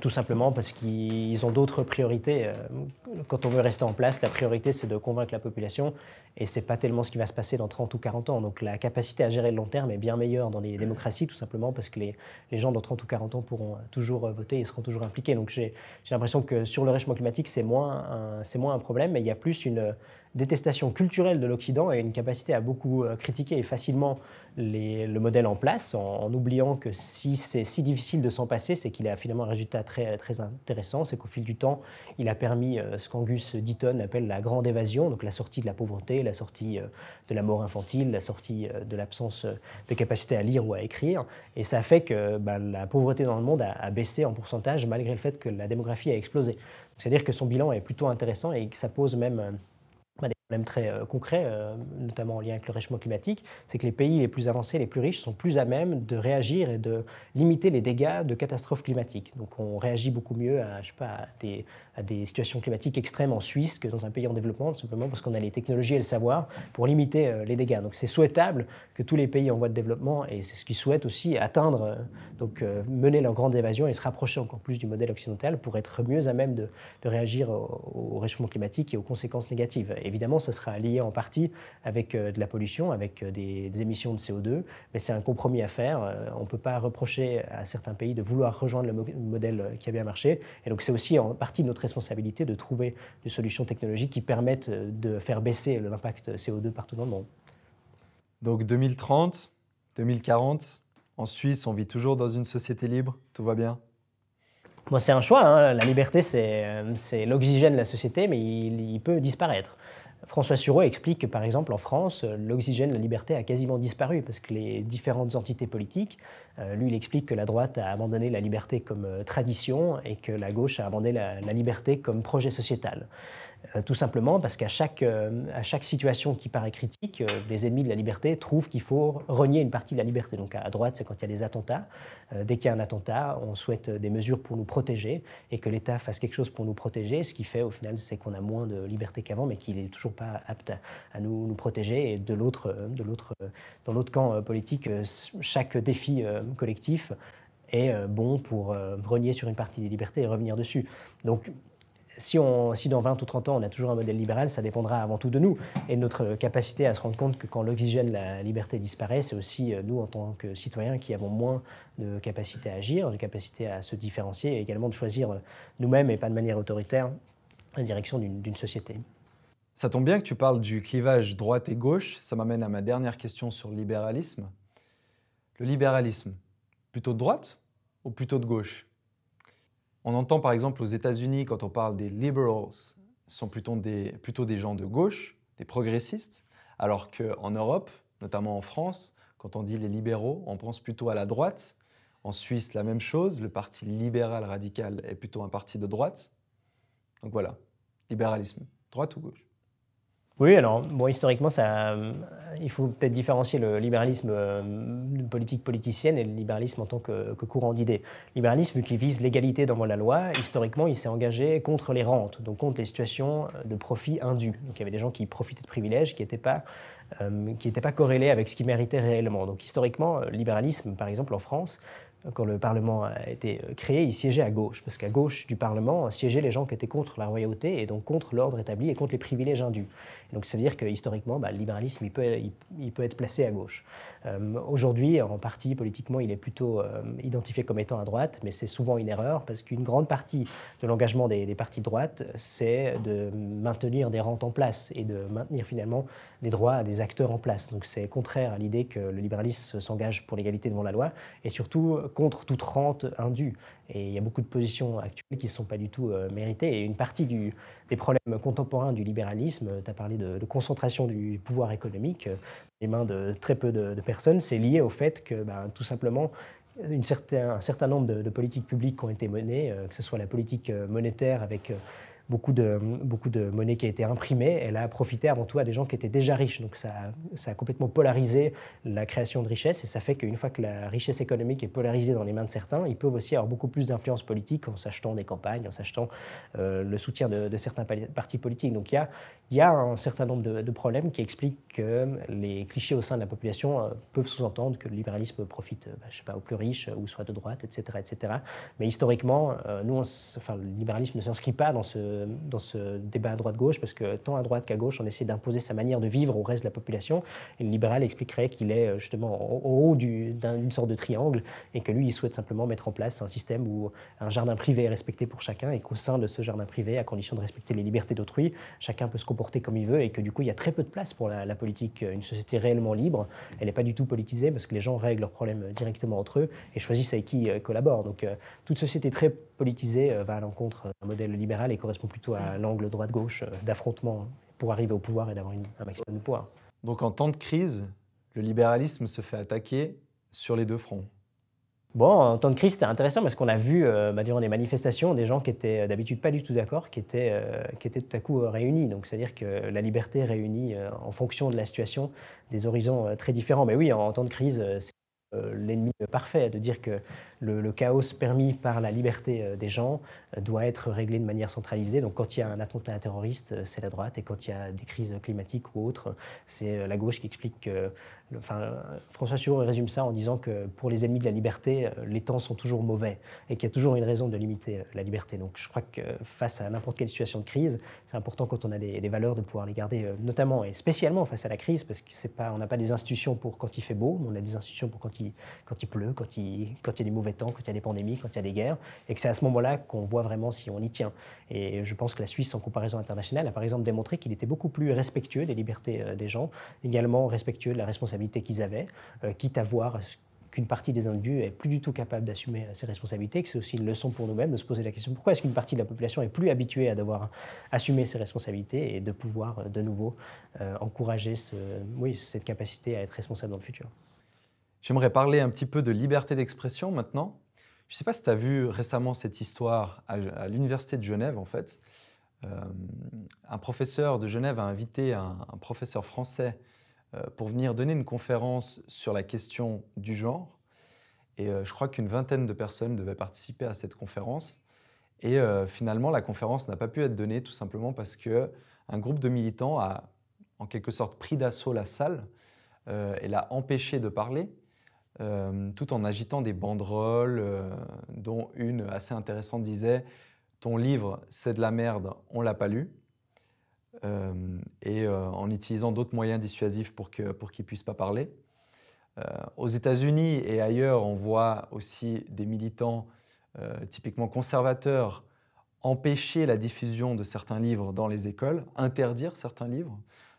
Speaker 1: tout simplement parce qu'ils ont d'autres priorités. Quand on veut rester en place, la priorité c'est de convaincre la population et ce n'est pas tellement ce qui va se passer dans 30 ou 40 ans. Donc la capacité à gérer le long terme est bien meilleure dans les démocraties, tout simplement parce que les, les gens dans 30 ou 40 ans pourront toujours voter et seront toujours impliqués. Donc j'ai l'impression que sur le réchauffement climatique, c'est moins, moins un problème, mais il y a plus une détestation culturelle de l'Occident et une capacité à beaucoup euh, critiquer facilement le modèle en place, en, oubliant que si c'est si difficile de s'en passer, c'est qu'il a finalement un résultat très, très intéressant, c'est qu'au fil du temps, il a permis euh, ce qu'Angus Deaton appelle la grande évasion, donc la sortie de la pauvreté, la sortie euh, de la mort infantile, la sortie de l'absence de capacité à lire ou à écrire, et ça fait que bah, la pauvreté dans le monde a, a, baissé en pourcentage malgré le fait que la démographie a explosé. C'est-à-dire que son bilan est plutôt intéressant et que ça pose même problème très euh, concret, euh, notamment en lien avec le réchauffement climatique, c'est que les pays les plus avancés, les plus riches, sont plus à même de réagir et de limiter les dégâts de catastrophes climatiques. Donc on réagit beaucoup mieux à, je sais pas, à, des, situations climatiques extrêmes en Suisse que dans un pays en développement, simplement parce qu'on a les technologies et le savoir pour limiter euh, les dégâts. Donc c'est souhaitable que tous les pays en voie de développement, et c'est ce qu'ils souhaitent aussi, atteindre, donc mener leur grande évasion et se rapprocher encore plus du modèle occidental pour être mieux à même de, de réagir au, au réchauffement climatique et aux conséquences négatives. Évidemment, ce sera lié en partie avec euh, de la pollution, avec euh, des, émissions de CO2, mais c'est un compromis à faire. Euh, on ne peut pas reprocher à certains pays de vouloir rejoindre le modèle qui a bien marché. Et donc c'est aussi en partie notre responsabilité de trouver des solutions technologiques qui permettent de faire baisser l'impact CO2 partout dans le monde.
Speaker 2: Donc 2030, 2040, en Suisse, on vit toujours dans une société libre, tout va bien?
Speaker 1: Moi, c'est un choix. Hein. La liberté, c'est l'oxygène de la société, mais il peut disparaître. François Sureau explique que, par exemple, en France, l'oxygène, la liberté a quasiment disparu parce que les différentes entités politiques, euh, lui, il explique que la droite a abandonné la liberté comme euh, tradition et que la gauche a abandonné la liberté comme projet sociétal. Euh, tout simplement parce qu'à chaque, euh, à chaque situation qui paraît critique, euh, des ennemis de la liberté trouvent qu'il faut renier une partie de la liberté. Donc à droite, c'est quand il y a des attentats. dès qu'il y a un attentat, on souhaite des mesures pour nous protéger et que l'État fasse quelque chose pour nous protéger. Ce qui fait au final, c'est qu'on a moins de liberté qu'avant, mais qu'il n'est toujours pas apte à, nous, nous, protéger. Et de l'autre, dans l'autre camp politique, chaque défi collectif est bon pour renier sur une partie des libertés et revenir dessus. Donc si, on, si, dans 20 ou 30 ans on a toujours un modèle libéral, ça dépendra avant tout de nous et de notre capacité à se rendre compte que quand l'oxygène, la liberté disparaît, c'est aussi euh, nous en tant que citoyens qui avons moins de capacité à agir, de capacité à se différencier et également de choisir euh, nous-mêmes et pas de manière autoritaire la direction d'une société.
Speaker 2: Ça tombe bien que tu parles du clivage droite et gauche. Ça m'amène à ma dernière question sur le libéralisme. Le libéralisme, plutôt de droite ou plutôt de gauche? On entend par exemple aux États-Unis, quand on parle des liberals, ce sont plutôt des, plutôt des gens de gauche, des progressistes, alors qu'en Europe, notamment en France, quand on dit les libéraux, on pense plutôt à la droite. En Suisse, la même chose, le parti libéral radical est plutôt un parti de droite. Donc voilà, libéralisme, droite ou gauche
Speaker 1: oui, alors, bon, historiquement, ça, il faut peut-être différencier le libéralisme euh, politique politicienne et le libéralisme en tant que, courant d'idées. Libéralisme qui vise l'égalité devant la loi, historiquement, il s'est engagé contre les rentes, donc contre les situations de profit indu. Donc il y avait des gens qui profitaient de privilèges qui n'étaient pas, euh, pas corrélés avec ce qu'ils méritaient réellement. Donc historiquement, le libéralisme, par exemple, en France, quand le Parlement a été euh, créé, il siégeait à gauche, parce qu'à gauche du Parlement siégeaient les gens qui étaient contre la royauté et donc contre l'ordre établi et contre les privilèges indus. Donc ça veut dire que historiquement, bah, le libéralisme, il peut, il, peut, être placé à gauche. Euh, aujourd'hui, en partie, politiquement, il est plutôt euh, identifié comme étant à droite, mais c'est souvent une erreur, parce qu'une grande partie de l'engagement des, partis de droite, c'est de maintenir des rentes en place et de maintenir finalement des droits à des acteurs en place. Donc c'est contraire à l'idée que le libéralisme s'engage pour l'égalité devant la loi, et surtout contre toute rente indue. Et il y a beaucoup de positions actuelles qui ne sont pas du tout euh, méritées. Et une partie des problèmes contemporains du libéralisme, tu as parlé de, concentration du pouvoir économique, euh, les mains de très peu de, personnes, c'est lié au fait que ben, tout simplement, un certain nombre de, politiques publiques qui ont été menées, euh, que ce soit la politique monétaire avec beaucoup de, beaucoup de monnaie qui a été imprimée, elle a profité avant tout à des gens qui étaient déjà riches. Donc ça, ça a complètement polarisé la création de richesse et ça fait qu'une fois que la richesse économique est polarisée dans les mains de certains, ils peuvent aussi avoir beaucoup plus d'influence politique en s'achetant des campagnes, en s'achetant euh, le soutien de, certains partis politiques. Donc il y a, y a un certain nombre de, problèmes qui expliquent que les clichés au sein de la population euh, peuvent sous-entendre que le libéralisme profite bah, je sais pas, aux plus riches ou soit de droite, etc. etc. Mais historiquement, nous, enfin, le libéralisme ne s'inscrit pas dans ce, dans ce débat à droite-gauche parce que tant à droite qu'à gauche, on essaie d'imposer sa manière de vivre au reste de la population. Et le libéral expliquerait qu'il est euh, justement au haut d'une sorte de triangle et que lui, il souhaite simplement mettre en place un système où un jardin privé est respecté pour chacun et qu'au sein de ce jardin privé, à condition de respecter les libertés d'autrui, chacun peut se comporter comme il veut et que du coup, il y a très peu de place pour la, politique. Une société réellement libre, elle n'est pas du tout politisée parce que les gens règlent leurs problèmes directement entre eux et choisissent avec qui ils collaborent. Donc, euh, toute société très politisée euh, va à l'encontre d'un modèle libéral et correspond plutôt à l'angle droite-gauche d'affrontement pour arriver au pouvoir et d'avoir un maximum de pouvoir.
Speaker 2: Donc en temps de crise, le libéralisme se fait attaquer sur les deux fronts.
Speaker 1: Bon, en temps de crise, c'était intéressant parce qu'on a vu euh, bah, durant des manifestations des gens qui étaient euh, d'habitude pas du tout d'accord, qui, étaient, euh, qui étaient tout à coup réunis. Donc, c'est-à-dire que la liberté réunit en fonction de la situation des horizons très différents. Mais oui, en, en temps de crise, c'est l'ennemi parfait de dire que le, chaos permis par la liberté euh, des gens euh, doit être réglé de manière centralisée. Donc quand il y a un attentat terroriste, euh, c'est la droite, et quand il y a des crises climatiques ou autres, c'est la gauche qui explique que... François Sureau résume ça en disant que pour les ennemis de la liberté, les temps sont toujours mauvais et qu'il y a toujours une raison de limiter la liberté. Donc je crois que face à n'importe quelle situation de crise, c'est important quand on a des, valeurs de pouvoir les garder, notamment et spécialement face à la crise, parce qu'on n'a pas des institutions pour quand il fait beau, on a des institutions pour quand il, quand il pleut, quand il, quand il y a des mauvais temps, quand il y a des pandémies, quand il y a des guerres, et que c'est à ce moment-là qu'on voit vraiment si on y tient. Et je pense que la Suisse, en comparaison internationale, a par exemple démontré qu'il était beaucoup plus respectueux des libertés euh, des gens, également respectueux de la responsabilité qu'ils avaient, euh, quitte à voir qu'une partie des individus est plus du tout capable d'assumer ses responsabilités, que c'est aussi une leçon pour nous-mêmes de se poser la question pourquoi est-ce qu'une partie de la population est plus habituée à devoir assumer ses responsabilités et de pouvoir euh, de nouveau encourager cette capacité à être responsable dans le futur?
Speaker 2: J'aimerais parler un petit peu de liberté d'expression maintenant. Je ne sais pas si tu as vu récemment cette histoire à, l'Université de Genève, en fait. Euh, un professeur de Genève a invité un, professeur français euh, pour venir donner une conférence sur la question du genre. Et euh, je crois qu'une vingtaine de personnes devaient participer à cette conférence. Et finalement, la conférence n'a pas pu être donnée tout simplement parce qu'un groupe de militants a en quelque sorte pris d'assaut la salle et l'a empêché de parler euh, tout en agitant des banderoles, euh, dont une assez intéressante disait Ton livre, c'est de la merde, on l'a pas lu. Euh, et en utilisant d'autres moyens dissuasifs pour qu'il pour ne puisse pas parler. aux États-Unis et ailleurs, on voit aussi des militants typiquement conservateurs empêcher la diffusion de certains livres dans les écoles, interdire certains livres.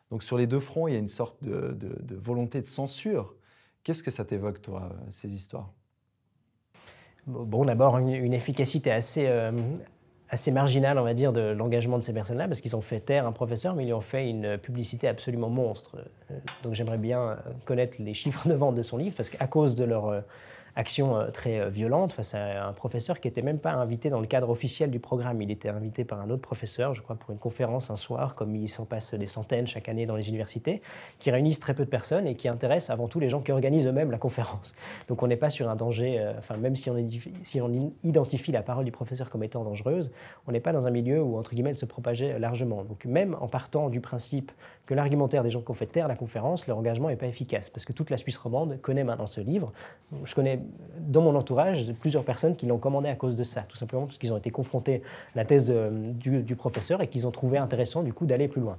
Speaker 2: Donc sur les deux fronts, il y a une sorte de volonté de censure Qu'est-ce que ça t'évoque, toi, ces histoires?
Speaker 1: Bon, d'abord, une, efficacité assez, euh, assez marginale, on va dire, de l'engagement de ces personnes-là, parce qu'ils ont fait taire un professeur, mais ils ont fait une publicité absolument monstre. Euh, donc j'aimerais bien connaître les chiffres de vente de son livre, parce qu'à cause de leur euh, action euh, très euh, violente face à un professeur qui n'était même pas invité dans le cadre officiel du programme. Il était invité par un autre professeur, je crois, pour une conférence un soir, comme il s'en passe des centaines chaque année dans les universités, qui réunissent très peu de personnes et qui intéressent avant tout les gens qui organisent eux-mêmes la conférence. Donc on n'est pas sur un danger, euh, enfin même si on, identifie la parole du professeur comme étant dangereuse, on n'est pas dans un milieu où, entre guillemets, elle se propageait largement. Donc même en partant du principe que l'argumentaire des gens qui ont fait taire la conférence, leur engagement n'est pas efficace, parce que toute la Suisse romande connaît maintenant ce livre. Je connais dans mon entourage plusieurs personnes qui l'ont commandé à cause de ça, tout simplement parce qu'ils ont été confrontés à la thèse du, professeur et qu'ils ont trouvé intéressant du coup d'aller plus loin.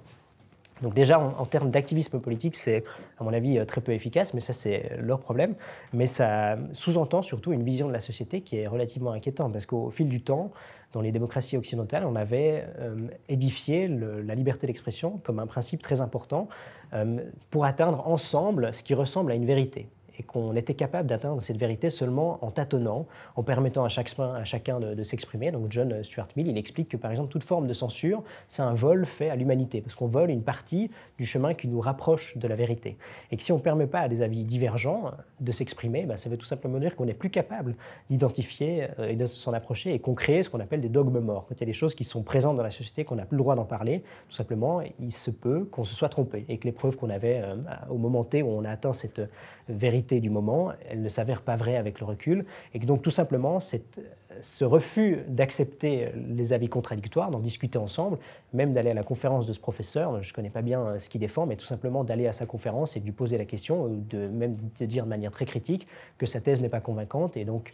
Speaker 1: Donc déjà, en, termes d'activisme politique, c'est à mon avis très peu efficace, mais ça c'est leur problème. Mais ça sous-entend surtout une vision de la société qui est relativement inquiétante, parce qu'au fil du temps, dans les démocraties occidentales, on avait euh, édifié la liberté d'expression comme un principe très important euh, pour atteindre ensemble ce qui ressemble à une vérité. Et qu'on était capable d'atteindre cette vérité seulement en tâtonnant, en permettant à, à chacun de, s'exprimer. Donc John Stuart Mill, il explique que par exemple toute forme de censure, c'est un vol fait à l'humanité, parce qu'on vole une partie du chemin qui nous rapproche de la vérité. Et que si on ne permet pas à des avis divergents de s'exprimer, ben, ça veut tout simplement dire qu'on n'est plus capable d'identifier euh, et de s'en approcher et qu'on crée ce qu'on appelle des dogmes morts. Quand il y a des choses qui sont présentes dans la société, qu'on n'a plus le droit d'en parler, tout simplement, il se peut qu'on se soit trompé et que les preuves qu'on avait euh, au moment T où on a atteint cette vérité du moment, elles ne s'avèrent pas vraies avec le recul et que donc tout simplement ce refus d'accepter les avis contradictoires, d'en discuter ensemble, même d'aller à la conférence de ce professeur, je ne connais pas bien euh, ce qu'il défend, mais tout simplement d'aller à sa conférence et de lui poser la question, ou de même de dire de manière très critique que sa thèse n'est pas convaincante et donc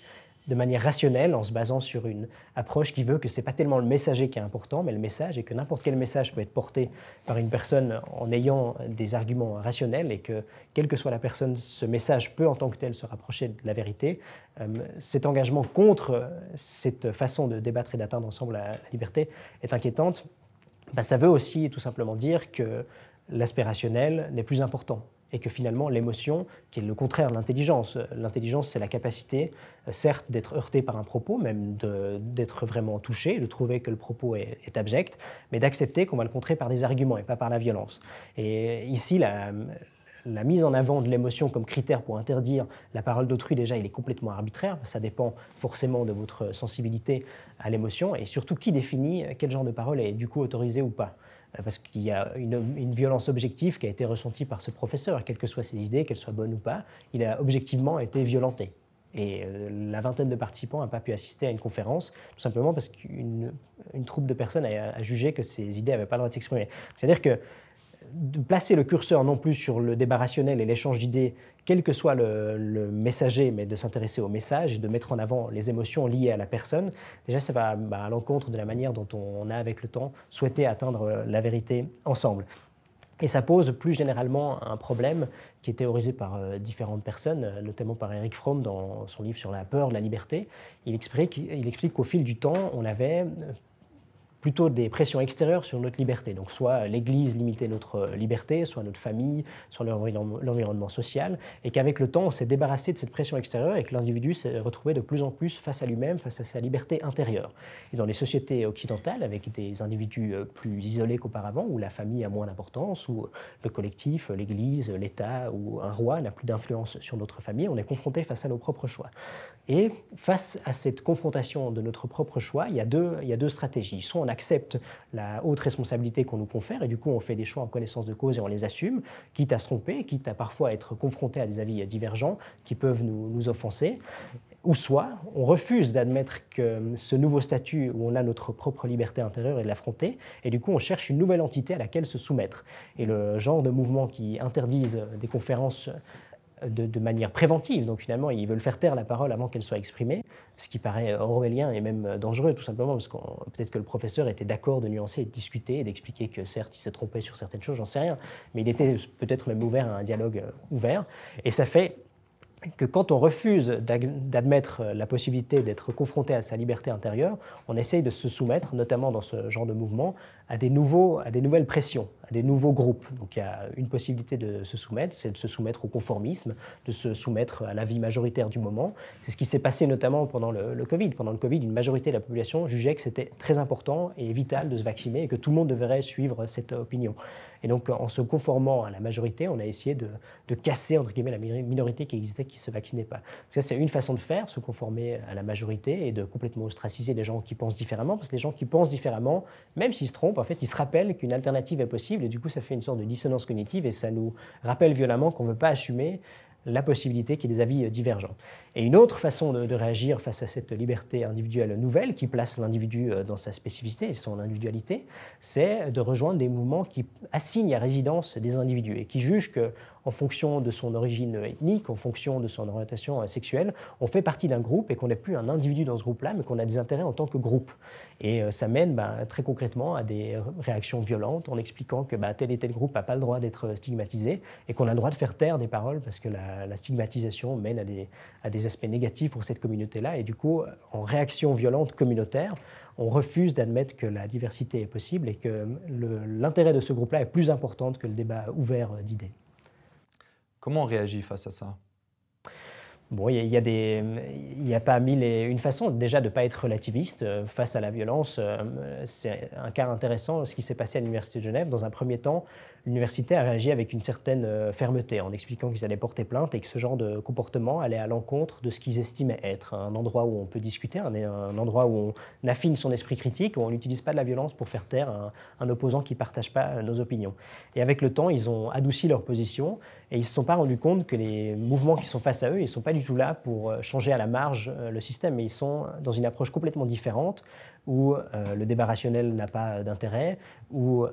Speaker 1: de manière rationnelle, en se basant sur une approche qui veut que ce n'est pas tellement le messager qui est important, mais le message, et que n'importe quel message peut être porté par une personne en ayant des arguments rationnels, et que, quelle que soit la personne, ce message peut en tant que tel se rapprocher de la vérité. Euh, cet engagement contre cette façon de débattre et d'atteindre ensemble la, liberté est inquiétante. Bah, ça veut aussi tout simplement dire que l'aspect rationnel n'est plus important et que finalement l'émotion, qui est le contraire de l'intelligence, l'intelligence c'est la capacité, certes, d'être heurté par un propos, même d'être vraiment touché, de trouver que le propos est, abject, mais d'accepter qu'on va le contrer par des arguments et pas par la violence. Et ici, la, mise en avant de l'émotion comme critère pour interdire la parole d'autrui, déjà, il est complètement arbitraire. Ça dépend forcément de votre sensibilité à l'émotion et surtout qui définit quel genre de parole est du coup autorisé ou pas. Euh, parce qu'il y a une, violence objective qui a été ressentie par ce professeur, quelles que soient ses idées, qu'elles soient bonnes ou pas, il a objectivement été violenté. Et euh, la vingtaine de participants n'a pas pu assister à une conférence, tout simplement parce qu'une troupe de personnes a, jugé que ces idées n'avaient pas le droit de s'exprimer. C'est-à-dire que de placer le curseur non plus sur le débat rationnel et l'échange d'idées, quel que soit le, messager, mais de s'intéresser au message et de mettre en avant les émotions liées à la personne, déjà ça va bah, à l'encontre de la manière dont on a avec le temps souhaité atteindre la vérité ensemble. Et ça pose plus généralement un problème qui est théorisé par euh, différentes personnes, notamment par Eric Fromm dans son livre sur la peur de la liberté. Il explique, il explique qu'au fil du temps, on avait plutôt des pressions extérieures sur notre liberté. Donc soit l'Église limitait notre liberté, soit notre famille, soit l'environnement social, et qu'avec le temps, on s'est débarrassé de cette pression extérieure et que l'individu s'est retrouvé de plus en plus face à lui-même, face à sa liberté intérieure. Et dans les sociétés occidentales, avec des individus euh, plus isolés qu'auparavant, où la famille a moins d'importance, où le collectif, l'Église, l'État ou un roi n'a plus d'influence sur notre famille, on est confronté face à nos propres choix. Et face à cette confrontation de notre propre choix, il y a deux, stratégies. Accepte la haute responsabilité qu'on nous confère, et du coup on fait des choix en connaissance de cause et on les assume, quitte à se tromper, quitte à parfois être confronté à des avis divergents qui peuvent nous, nous offenser. Ou soit on refuse d'admettre que ce nouveau statut où on a notre propre liberté intérieure et de l'affronter, et du coup on cherche une nouvelle entité à laquelle se soumettre. Et le genre de mouvements qui interdisent des conférences de, manière préventive. Donc finalement, ils veulent faire taire la parole avant qu'elle soit exprimée, ce qui paraît orwellien et même dangereux, tout simplement, parce que peut-être que le professeur était d'accord de nuancer et de discuter et d'expliquer que certes, il s'est trompé sur certaines choses, j'en sais rien, mais il était peut-être même ouvert à un dialogue ouvert. Et ça fait que quand on refuse d'admettre la possibilité d'être confronté à sa liberté intérieure, on essaye de se soumettre, notamment dans ce genre de mouvement, à des, nouveaux, à des nouvelles pressions, à des nouveaux groupes. Donc il y a une possibilité de se soumettre, c'est de se soumettre au conformisme, de se soumettre à la vie majoritaire du moment. C'est ce qui s'est passé notamment pendant le, le, Covid. Pendant le Covid, une majorité de la population jugeait que c'était très important et vital de se vacciner et que tout le monde devrait suivre cette opinion. Et donc, en se conformant à la majorité, on a essayé de, casser, entre guillemets, la minorité qui existait, qui ne se vaccinait pas. Donc ça, c'est une façon de faire, se conformer à la majorité et de complètement ostraciser les gens qui pensent différemment, parce que les gens qui pensent différemment, même s'ils se trompent, en fait, ils se rappellent qu'une alternative est possible, et du coup, ça fait une sorte de dissonance cognitive, et ça nous rappelle violemment qu'on ne veut pas assumer la possibilité qu'il y ait des avis divergents. Et une autre façon de, réagir face à cette liberté individuelle nouvelle qui place l'individu euh, dans sa spécificité et son individualité, c'est de rejoindre des mouvements qui assignent à résidence des individus et qui jugent que en fonction de son origine ethnique, en fonction de son orientation sexuelle, on fait partie d'un groupe et qu'on n'est plus un individu dans ce groupe-là, mais qu'on a des intérêts en tant que groupe. Et euh, ça mène bah, très concrètement à des réactions violentes en expliquant que bah, tel et tel groupe n'a pas le droit d'être stigmatisé et qu'on a le droit de faire taire des paroles parce que la, stigmatisation mène à des, à des aspects négatifs pour cette communauté-là. Et du coup, en réaction violente communautaire, on refuse d'admettre que la diversité est possible et que l'intérêt de ce groupe-là est plus important que le débat ouvert d'idées.
Speaker 2: Comment on réagit face à ça?
Speaker 1: Bon, il n'y a pas mille une façons. Déjà, de ne pas être relativiste euh, face à la violence. Euh, c'est un cas intéressant, ce qui s'est passé à l'Université de Genève. Dans un premier temps, l'université a réagi avec une certaine euh, fermeté en expliquant qu'ils allaient porter plainte et que ce genre de comportement allait à l'encontre de ce qu'ils estimaient être un endroit où on peut discuter, un, endroit où on affine son esprit critique, où on n'utilise pas de la violence pour faire taire un, opposant qui ne partage pas nos opinions. Et avec le temps, ils ont adouci leur position et ils ne se sont pas rendus compte que les mouvements qui sont face à eux, ils ne sont pas du tout là pour euh, changer à la marge euh, le système, mais ils sont dans une approche complètement différente où euh, le débat rationnel n'a pas d'intérêt, où euh,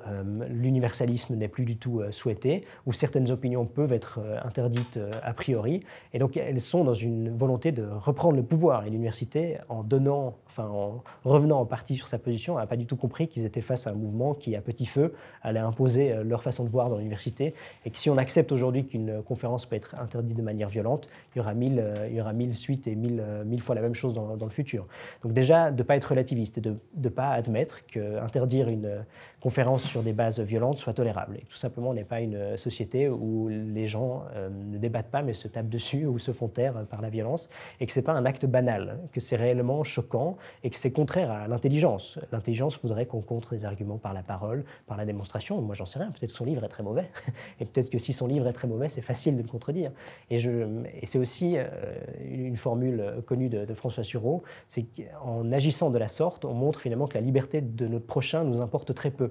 Speaker 1: l'universalisme n'est plus du tout euh, souhaité, où certaines opinions peuvent être interdites a priori. Et donc elles sont dans une volonté de reprendre le pouvoir. Et l'université, en donnant, en revenant en partie sur sa position, n'a pas du tout compris qu'ils étaient face à un mouvement qui, à petit feu, allait imposer leur façon de voir dans l'université. Et que si on accepte aujourd'hui qu'une conférence peut être interdite de manière violente, il y aura mille, suites et mille, fois la même chose dans, dans le futur. Donc déjà, de ne pas être relativiste de ne pas admettre qu'interdire une conférence sur des bases violentes soit tolérable. Et tout simplement, on n'est pas une société où les gens euh, ne débattent pas mais se tapent dessus ou se font taire par la violence, et que ce n'est pas un acte banal, que c'est réellement choquant et que c'est contraire à l'intelligence. L'intelligence voudrait qu'on contre des arguments par la parole, par la démonstration. Moi, j'en sais rien, peut-être que son livre est très mauvais, [laughs] et peut-être que si son livre est très mauvais, c'est facile de le contredire. Et, et c'est aussi euh, une formule connue de, de François Sureau, c'est qu'en agissant de la sorte, on montre finalement que la liberté de notre prochain nous importe très peu.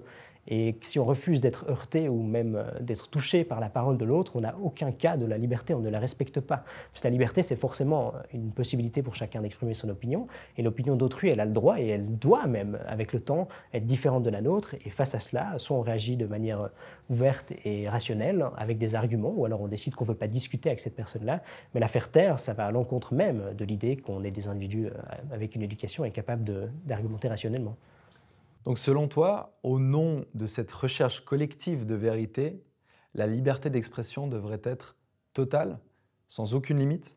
Speaker 1: Et si on refuse d'être heurté ou même euh, d'être touché par la parole de l'autre, on n'a aucun cas de la liberté, on ne la respecte pas. Parce que la liberté, c'est forcément une possibilité pour chacun d'exprimer son opinion. Et l'opinion d'autrui, elle a le droit et elle doit même, avec le temps, être différente de la nôtre. Et face à cela, soit on réagit de manière ouverte et rationnelle, avec des arguments, ou alors on décide qu'on ne veut pas discuter avec cette personne-là. Mais la faire taire, ça va à l'encontre même de l'idée qu'on est des individus euh, avec une éducation et capables d'argumenter rationnellement.
Speaker 2: Donc selon toi, au nom de cette recherche collective de vérité, la liberté d'expression devrait être totale, sans aucune limite?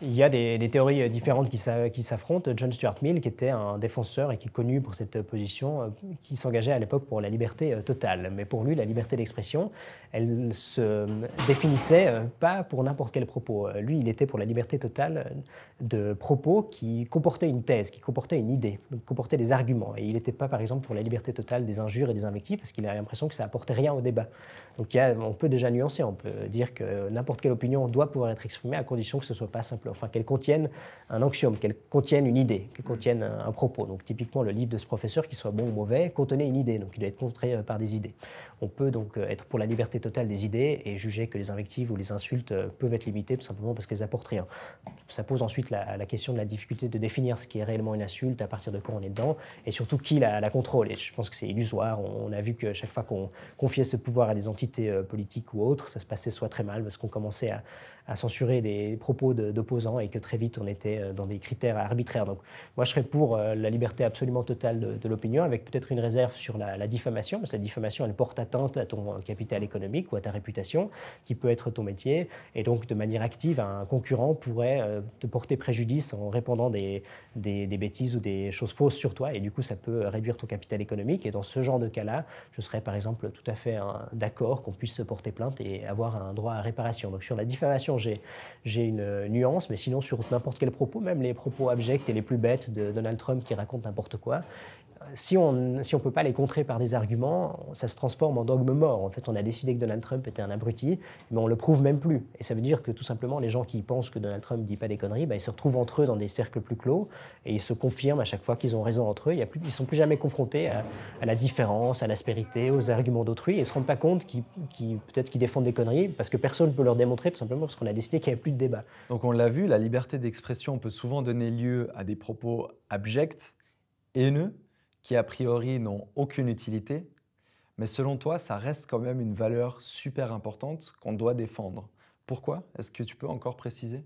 Speaker 1: Il y a des, théories différentes qui s'affrontent. John Stuart Mill, qui était un défenseur et qui est connu pour cette position, euh, qui s'engageait à l'époque pour la liberté euh, totale. Mais pour lui, la liberté d'expression, elle se définissait euh, pas pour n'importe quel propos. Lui, il était pour la liberté totale de propos qui comportaient une thèse, qui comportaient une idée, qui comportaient des arguments. Et il n'était pas, par exemple, pour la liberté totale des injures et des invectives, parce qu'il a l'impression que ça apportait rien au débat. Donc on peut déjà nuancer, on peut dire que n'importe quelle opinion doit pouvoir être exprimée à condition que ce soit pas simple enfin qu'elles contiennent un axiome, qu'elles contiennent une idée, qu'elles contiennent un, propos. Donc typiquement le livre de ce professeur, qu'il soit bon ou mauvais, contenait une idée, donc il doit être montré euh, par des idées. On peut donc euh, être pour la liberté totale des idées et juger que les invectives ou les insultes euh, peuvent être limitées tout simplement parce qu'elles apportent rien. Ça pose ensuite la, question de la difficulté de définir ce qui est réellement une insulte, à partir de quoi on est dedans, et surtout qui la, la contrôle. Et je pense que c'est illusoire. On, a vu que chaque fois qu'on confiait ce pouvoir à des entités politiques ou autres, ça se passait soit très mal parce qu'on commençait à, à censurer des propos d'opposants et que très vite on était euh, dans des critères arbitraires. Donc moi je serais pour euh, la liberté absolument totale de, l'opinion avec peut-être une réserve sur la, diffamation, parce que la diffamation elle porte atteinte à ton euh, capital économique ou à ta réputation qui peut être ton métier et donc de manière active un concurrent pourrait te porter préjudice en répandant des, des, bêtises ou des choses fausses sur toi et du coup ça peut réduire ton capital économique et dans ce genre de cas-là je serais par exemple tout à fait d'accord qu'on puisse porter plainte et avoir un droit à réparation. Donc sur la diffamation j'ai une nuance, mais sinon sur n'importe quel propos, même les propos abjects et les plus bêtes de Donald Trump qui racontent n'importe quoi, si on ne si on peut pas les contrer par des arguments, ça se transforme en dogme mort. En fait, on a décidé que Donald Trump était un abruti, mais on le prouve même plus. Et ça veut dire que tout simplement, les gens qui pensent que Donald Trump dit pas des conneries, bah, ils se retrouvent entre eux dans des cercles plus clos et ils se confirment à chaque fois qu'ils ont raison entre eux. Ils sont plus jamais confrontés à, la différence, à l'aspérité, aux arguments d'autrui et ils se rendent pas compte qu'ils peut-être qu'ils défendent des conneries parce que personne ne peut leur démontrer tout simplement parce qu'on a décidé qu'il n'y avait plus de débat.
Speaker 2: Donc on l'a vu, la liberté d'expression peut souvent donner lieu à des propos abjects, haineux qui a priori n'ont aucune utilité, mais selon toi, ça reste quand même une valeur super importante qu'on doit défendre. Pourquoi? Est-ce que tu peux encore préciser?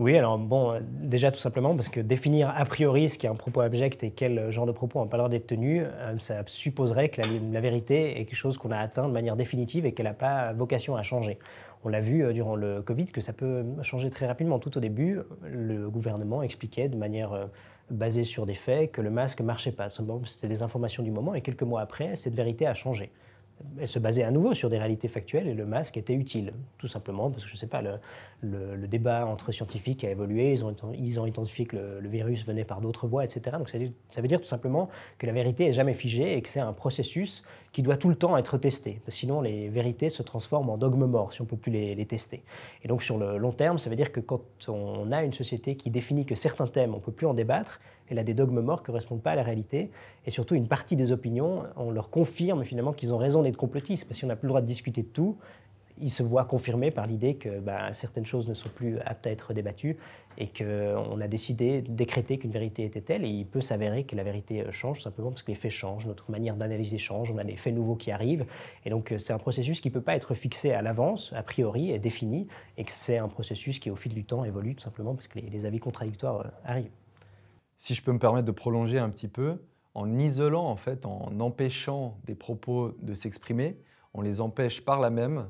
Speaker 1: Oui, alors bon, déjà tout simplement parce que définir a priori ce qui est un propos abject et quel genre de propos n'a pas l'air d'être tenu, euh, ça supposerait que la, vérité est quelque chose qu'on a atteint de manière définitive et qu'elle n'a pas vocation à changer. On l'a vu euh, durant le Covid que ça peut changer très rapidement. Tout au début, le gouvernement expliquait de manière euh, basé sur des faits que le masque marchait pas. C'était des informations du moment et quelques mois après, cette vérité a changé. Elle se basait à nouveau sur des réalités factuelles et le masque était utile, tout simplement parce que je ne sais pas, le, débat entre scientifiques a évolué, ils ont, identifié que le, virus venait par d'autres voies, etc. Donc ça, veut dire tout simplement que la vérité est jamais figée et que c'est un processus qui doit tout le temps être testé, sinon les vérités se transforment en dogmes morts si on ne peut plus les, tester. Et donc sur le long terme, ça veut dire que quand on a une société qui définit que certains thèmes, on ne peut plus en débattre, elle a des dogmes morts qui ne correspondent pas à la réalité. Et surtout, une partie des opinions, on leur confirme finalement qu'ils ont raison d'être complotistes. Parce qu'on n'a plus le droit de discuter de tout, ils se voient confirmés par l'idée que bah, certaines choses ne sont plus aptes à être débattues et qu'on a décidé, décréter qu'une vérité était telle. Et il peut s'avérer que la vérité change simplement parce que les faits changent, notre manière d'analyser change, on a des faits nouveaux qui arrivent. Et donc, c'est un processus qui ne peut pas être fixé à l'avance, a priori, et défini, et que c'est un processus qui, au fil du temps, évolue tout simplement parce que les avis contradictoires euh, arrivent
Speaker 2: si je peux me permettre de prolonger un petit peu, en isolant, en fait, en empêchant des propos de s'exprimer, on les empêche par là même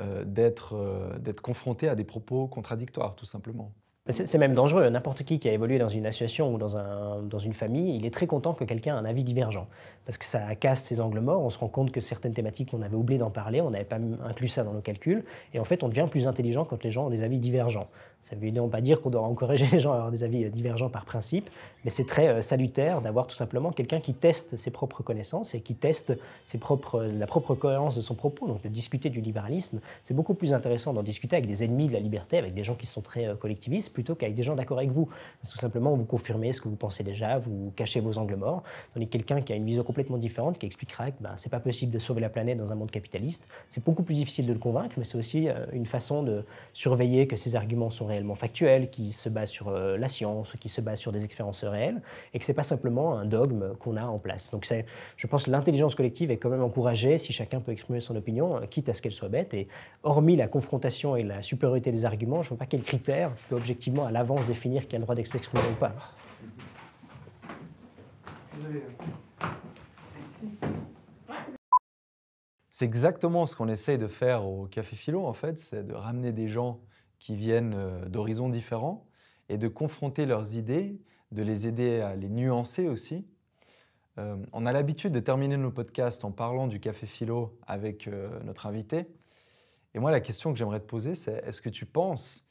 Speaker 2: euh, euh, d'être confrontés à des propos contradictoires, tout simplement.
Speaker 1: C'est même dangereux. N'importe qui qui a évolué dans une association ou dans, un, dans une famille, il est très content que quelqu'un ait un avis divergent. Parce que ça casse ses angles morts. On se rend compte que certaines thématiques, on avait oublié d'en parler, on n'avait pas inclus ça dans nos calculs. Et en fait, on devient plus intelligent quand les gens ont des avis divergents. Ça ne veut évidemment pas dire qu'on doit encourager [laughs] les gens à avoir des avis euh, divergents par principe, mais c'est très euh, salutaire d'avoir tout simplement quelqu'un qui teste ses propres connaissances et qui teste propres, la propre cohérence de son propos. Donc de discuter du libéralisme, c'est beaucoup plus intéressant d'en discuter avec des ennemis de la liberté, avec des gens qui sont très euh, collectivistes, plutôt qu'avec des gens d'accord avec vous. tout simplement, vous confirmez ce que vous pensez déjà, vous cachez vos angles morts. Tandis que quelqu'un qui a une vision complètement différente, qui expliquera que ben, ce n'est pas possible de sauver la planète dans un monde capitaliste, c'est beaucoup plus difficile de le convaincre, mais c'est aussi une façon de surveiller que ses arguments sont réels factuel, qui se base sur euh, la science, qui se base sur des expériences réelles, et que ce n'est pas simplement un dogme qu'on a en place. Donc je pense que l'intelligence collective est quand même encouragée si chacun peut exprimer son opinion, euh, quitte à ce qu'elle soit bête. Et hormis la confrontation et la supériorité des arguments, je ne vois pas quel critère peut objectivement à l'avance définir qui a le droit d'exprimer ou pas.
Speaker 2: C'est exactement ce qu'on essaye de faire au Café Philo, en fait, c'est de ramener des gens qui viennent euh, d'horizons différents et de confronter leurs idées, de les aider à les nuancer aussi. Euh, on a l'habitude de terminer nos podcasts en parlant du café philo avec euh, notre invité. Et moi, la question que j'aimerais te poser, c'est est-ce que tu penses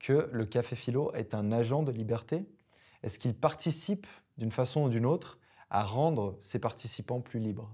Speaker 2: que le café philo est un agent de liberté? Est-ce qu'il participe d'une façon ou d'une autre à rendre ses participants plus libres?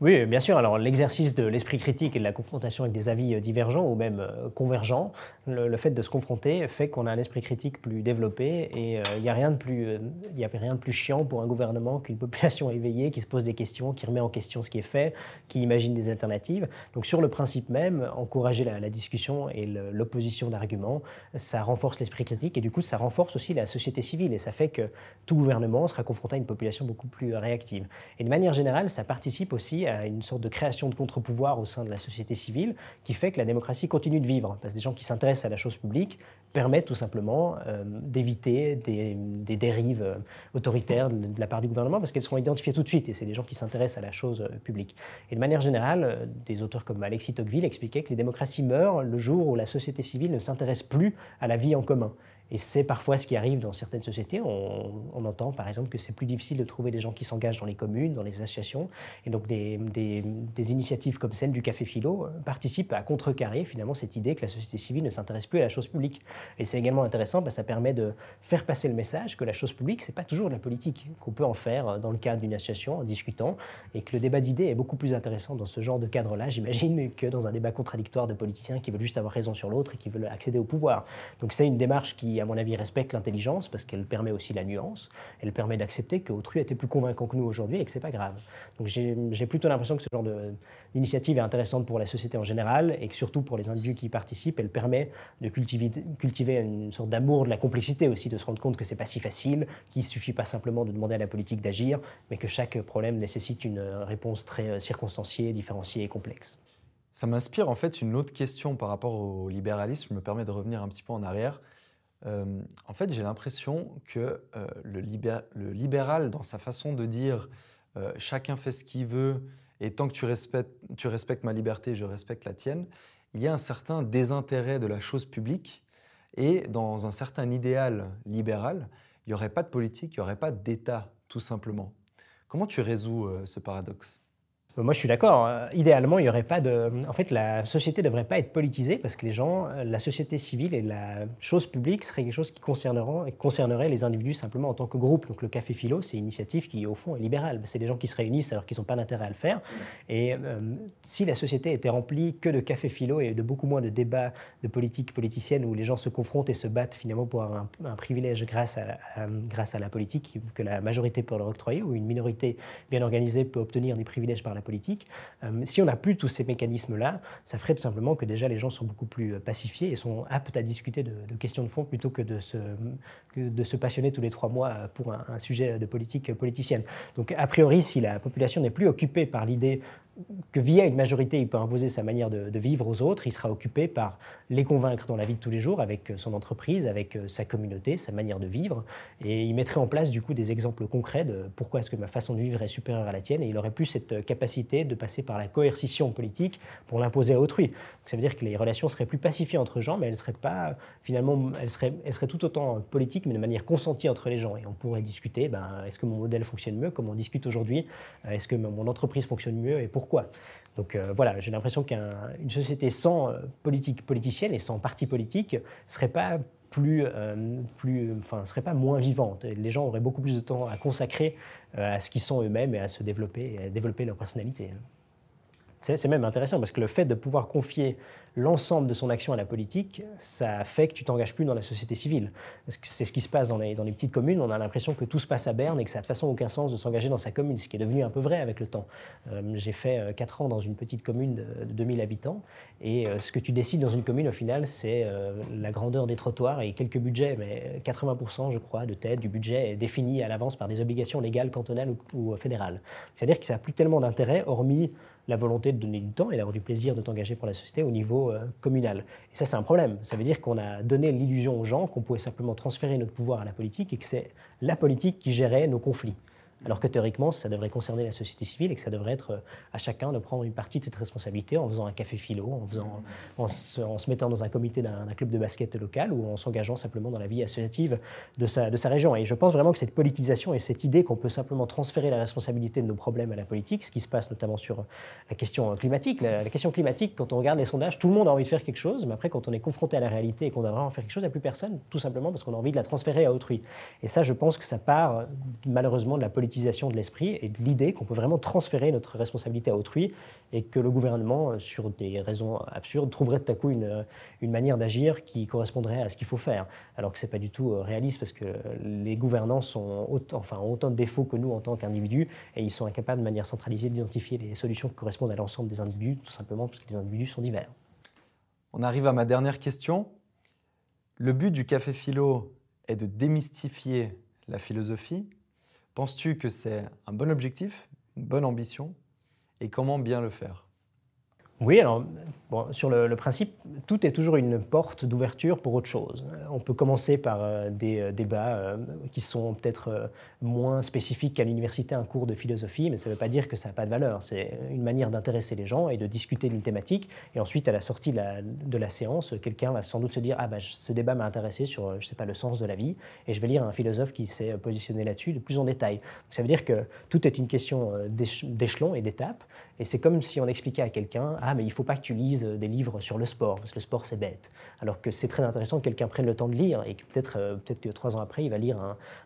Speaker 1: Oui, bien sûr. Alors l'exercice de l'esprit critique et de la confrontation avec des avis euh, divergents ou même euh, convergents, le, fait de se confronter fait qu'on a un esprit critique plus développé et euh, il n'y a rien de plus, il a rien de plus chiant pour un gouvernement qu'une population [laughs] éveillée qui se pose des questions, qui remet en question ce qui est fait, qui imagine des alternatives. Donc sur le principe même, encourager la, la discussion et l'opposition d'arguments, ça renforce l'esprit critique et du coup ça renforce aussi la société civile et ça fait que tout gouvernement sera confronté à une population beaucoup plus réactive. Et de manière générale, ça participe aussi à une sorte de création de contre-pouvoir au sein de la société civile qui fait que la démocratie continue de vivre. Parce que des gens qui s'intéressent à la chose publique permettent tout simplement euh, d'éviter des, dérives euh, autoritaires de, la part du gouvernement parce qu'elles seront identifiées tout de suite et c'est des gens qui s'intéressent à la chose euh, publique. Et de manière générale, des auteurs comme Alexis Tocqueville expliquaient que les démocraties meurent le jour où la société civile ne s'intéresse plus à la vie en commun. Et c'est parfois ce qui arrive dans certaines sociétés. On, entend par exemple que c'est plus difficile de trouver des gens qui s'engagent dans les communes, dans les associations. Et donc des, des, initiatives comme celle du Café Philo euh, participent à contrecarrer finalement cette idée que la société civile ne s'intéresse plus à la chose publique. Et c'est également intéressant, parce que ça permet de faire passer le message que la chose publique, c'est pas toujours de la politique, qu'on peut en faire euh, dans le cadre d'une association en discutant, et que le débat d'idées est beaucoup plus intéressant dans ce genre de cadre-là, j'imagine, que dans un débat contradictoire de politiciens qui veulent juste avoir raison sur l'autre et qui veulent accéder au pouvoir. Donc c'est une démarche qui à mon avis, respecte l'intelligence parce qu'elle permet aussi la nuance. Elle permet d'accepter qu'autrui était plus convaincant que nous aujourd'hui et que c'est pas grave. Donc j'ai plutôt l'impression que ce genre d'initiative est intéressante pour la société en général et que surtout pour les individus qui y participent, elle permet de cultiver, une sorte d'amour de la complexité aussi, de se rendre compte que c'est pas si facile, qu'il suffit pas simplement de demander à la politique d'agir, mais que chaque problème nécessite une réponse très circonstanciée, différenciée et complexe.
Speaker 2: Ça m'inspire en fait une autre question par rapport au libéralisme. Je me permets de revenir un petit peu en arrière. Euh, en fait, j'ai l'impression que euh, le, libéral, dans sa façon de dire euh, chacun fait ce qu'il veut et tant que tu respectes, tu respectes ma liberté, je respecte la tienne, il y a un certain désintérêt de la chose publique et dans un certain idéal libéral, il n'y aurait pas de politique, il n'y aurait pas d'État, tout simplement. Comment tu résous ce paradoxe?
Speaker 1: Moi, je suis d'accord. Euh, idéalement, il y aurait pas de. En fait, la société ne devrait pas être politisée parce que les gens, euh, la société civile et la chose publique serait quelque chose qui concernerait les individus simplement en tant que groupe. Donc, le Café Philo, c'est une initiative qui, au fond, est libérale. C'est des gens qui se réunissent alors qu'ils n'ont pas d'intérêt à le faire. Et euh, si la société était remplie que de Café Philo et de beaucoup moins de débats de politique politicienne où les gens se confrontent et se battent finalement pour avoir un, privilège grâce à, grâce à la politique que la majorité peut leur octroyer ou une minorité bien organisée peut obtenir des privilèges par la Euh, si on n'a plus tous ces mécanismes-là, ça ferait tout simplement que déjà les gens sont beaucoup plus euh, pacifiés et sont aptes à discuter de, questions de fond plutôt que de, se, passionner tous les trois mois pour un, un sujet de politique politicienne. Donc a priori, si la population n'est plus occupée par l'idée que via une majorité, il peut imposer sa manière de, vivre aux autres. Il sera occupé par les convaincre dans la vie de tous les jours, avec euh, son entreprise, avec euh, sa communauté, sa manière de vivre. Et il mettrait en place du coup des exemples concrets de pourquoi est-ce que ma façon de vivre est supérieure à la tienne. Et il aurait plus cette euh, capacité de passer par la coercition politique pour l'imposer à autrui. ça veut dire que les relations seraient plus pacifiées entre gens, mais elles seraient pas finalement, elles seraient, elles seraient tout autant politiques, mais de manière consentie entre les gens. Et on pourrait discuter, ben, est-ce que mon modèle fonctionne mieux, comme on discute aujourd'hui, est-ce que mon entreprise fonctionne mieux et pourquoi Donc euh, voilà, j'ai l'impression qu'une société sans euh, politique politicienne et sans parti politique serait pas plus, euh, plus, enfin, serait pas moins vivante. Les gens auraient beaucoup plus de temps à consacrer à ce qu'ils sont eux-mêmes et à se développer, et à développer leur personnalité. C'est même intéressant parce que le fait de pouvoir confier l'ensemble de son action à la politique, ça fait que tu t'engages plus dans la société civile. C'est ce qui se passe dans les, dans les, petites communes. On a l'impression que tout se passe à Berne et que ça n'a de toute façon aucun sens de s'engager dans sa commune, ce qui est devenu un peu vrai avec le temps. Euh, j'ai fait 4 euh, ans dans une petite commune de, 2000 habitants et euh, ce que tu décides dans une commune, au final, c'est la grandeur des trottoirs et quelques budgets, mais 80% je crois de tête du budget est défini à l'avance par des obligations légales cantonales ou, ou fédérales. C'est-à-dire que ça n'a plus tellement d'intérêt, hormis la volonté de donner du temps et d'avoir du plaisir de t'engager pour la société au niveau euh, communal. Et ça, c'est un problème. Ça veut dire qu'on a donné l'illusion aux gens qu'on pouvait simplement transférer notre pouvoir à la politique et que c'est la politique qui gérait nos conflits alors que théoriquement, ça devrait concerner la société civile et que ça devrait être euh, à chacun de prendre une partie de cette responsabilité en faisant un café philo, en, faisant, en, se, mettant dans un comité d'un club de basket local ou en s'engageant simplement dans la vie associative de sa, de sa région. Et je pense vraiment que cette politisation et cette idée qu'on peut simplement transférer la responsabilité de nos problèmes à la politique, ce qui se passe notamment sur la question climatique, la, question climatique, quand on regarde les sondages, tout le monde a envie de faire quelque chose, mais après, quand on est confronté à la réalité et qu'on doit vraiment faire quelque chose, il n'y a plus personne, tout simplement parce qu'on a envie de la transférer à autrui. Et ça, je pense que ça part malheureusement de la politique de l'esprit et de l'idée qu'on peut vraiment transférer notre responsabilité à autrui et que le gouvernement, euh, sur des raisons absurdes, trouverait tout à coup une, euh, une manière d'agir qui correspondrait à ce qu'il faut faire. Alors que ce n'est pas du tout euh, réaliste parce que les gouvernants sont autant, enfin, ont autant de défauts que nous en tant qu'individus et ils sont incapables de manière centralisée d'identifier les solutions qui correspondent à l'ensemble des individus, tout simplement parce que les individus sont divers.
Speaker 2: On arrive à ma dernière question. Le but du café philo est de démystifier la philosophie Penses-tu que c'est un bon objectif, une bonne ambition? Et comment bien le faire?
Speaker 1: Oui, alors sur le, principe, tout est toujours une porte d'ouverture pour autre chose. Euh, on peut commencer par euh, des euh, débats qui sont peut-être moins spécifiques qu'à l'université, un cours de philosophie, mais ça ne veut pas dire que ça n'a pas de valeur. C'est une manière d'intéresser les gens et de discuter d'une thématique. Et ensuite, à la sortie de la, séance, quelqu'un va sans doute se dire Ah, bah, ce débat m'a intéressé sur, je sais pas, le sens de la vie, et je vais lire un philosophe qui s'est positionné là-dessus de plus en détail. ça veut dire que tout est une question d'échelon et d'étape. Et c'est comme si on expliquait à quelqu'un Ah, mais il ne faut pas que tu lises des livres sur le sport, parce que le sport, c'est bête. Alors que c'est très intéressant que quelqu'un prenne le temps de lire et que peut-être euh, peut que trois ans après, il va lire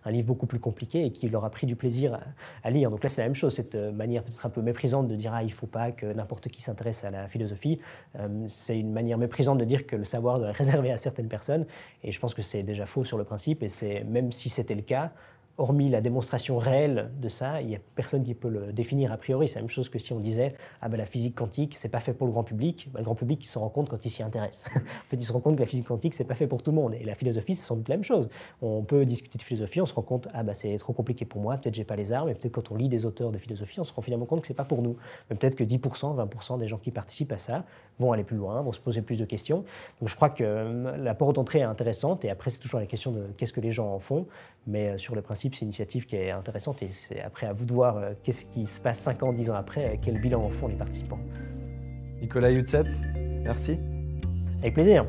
Speaker 1: un, livre beaucoup plus compliqué et qu'il aura pris du plaisir à, lire. Donc là, c'est la même chose, cette euh, manière peut-être un peu méprisante de dire Ah, il ne faut pas que n'importe qui s'intéresse à la philosophie. Euh, c'est une manière méprisante de dire que le savoir doit [laughs] être réservé à certaines personnes. Et je pense que c'est déjà faux sur le principe. Et c'est même si c'était le cas, hormis la démonstration réelle de ça, il n'y a personne qui peut le définir a priori. C'est la même chose que si on disait ah ben la physique quantique c'est pas fait pour le grand public. Ben, le grand public il se rend compte quand il s'y intéresse. [laughs] en fait, il se rend compte que la physique quantique c'est pas fait pour tout le monde. Et la philosophie c'est sans doute la même chose. On peut discuter de philosophie, on se rend compte ah ben c'est trop compliqué pour moi, peut-être j'ai pas les armes. Et peut-être quand on lit des auteurs de philosophie, on se rend finalement compte que c'est pas pour nous. Mais peut-être que 10%, 20% des gens qui participent à ça vont aller plus loin, vont se poser plus de questions. Donc je crois que euh, la porte d'entrée est intéressante et après c'est toujours la question de qu'est-ce que les gens en font. Mais euh, sur le principe, c'est une initiative qui est intéressante et c'est après à vous de voir euh, qu'est-ce qui se passe 5 ans, 10 ans après, quel bilan en font les participants.
Speaker 2: Nicolas Hutset, merci.
Speaker 1: Avec plaisir.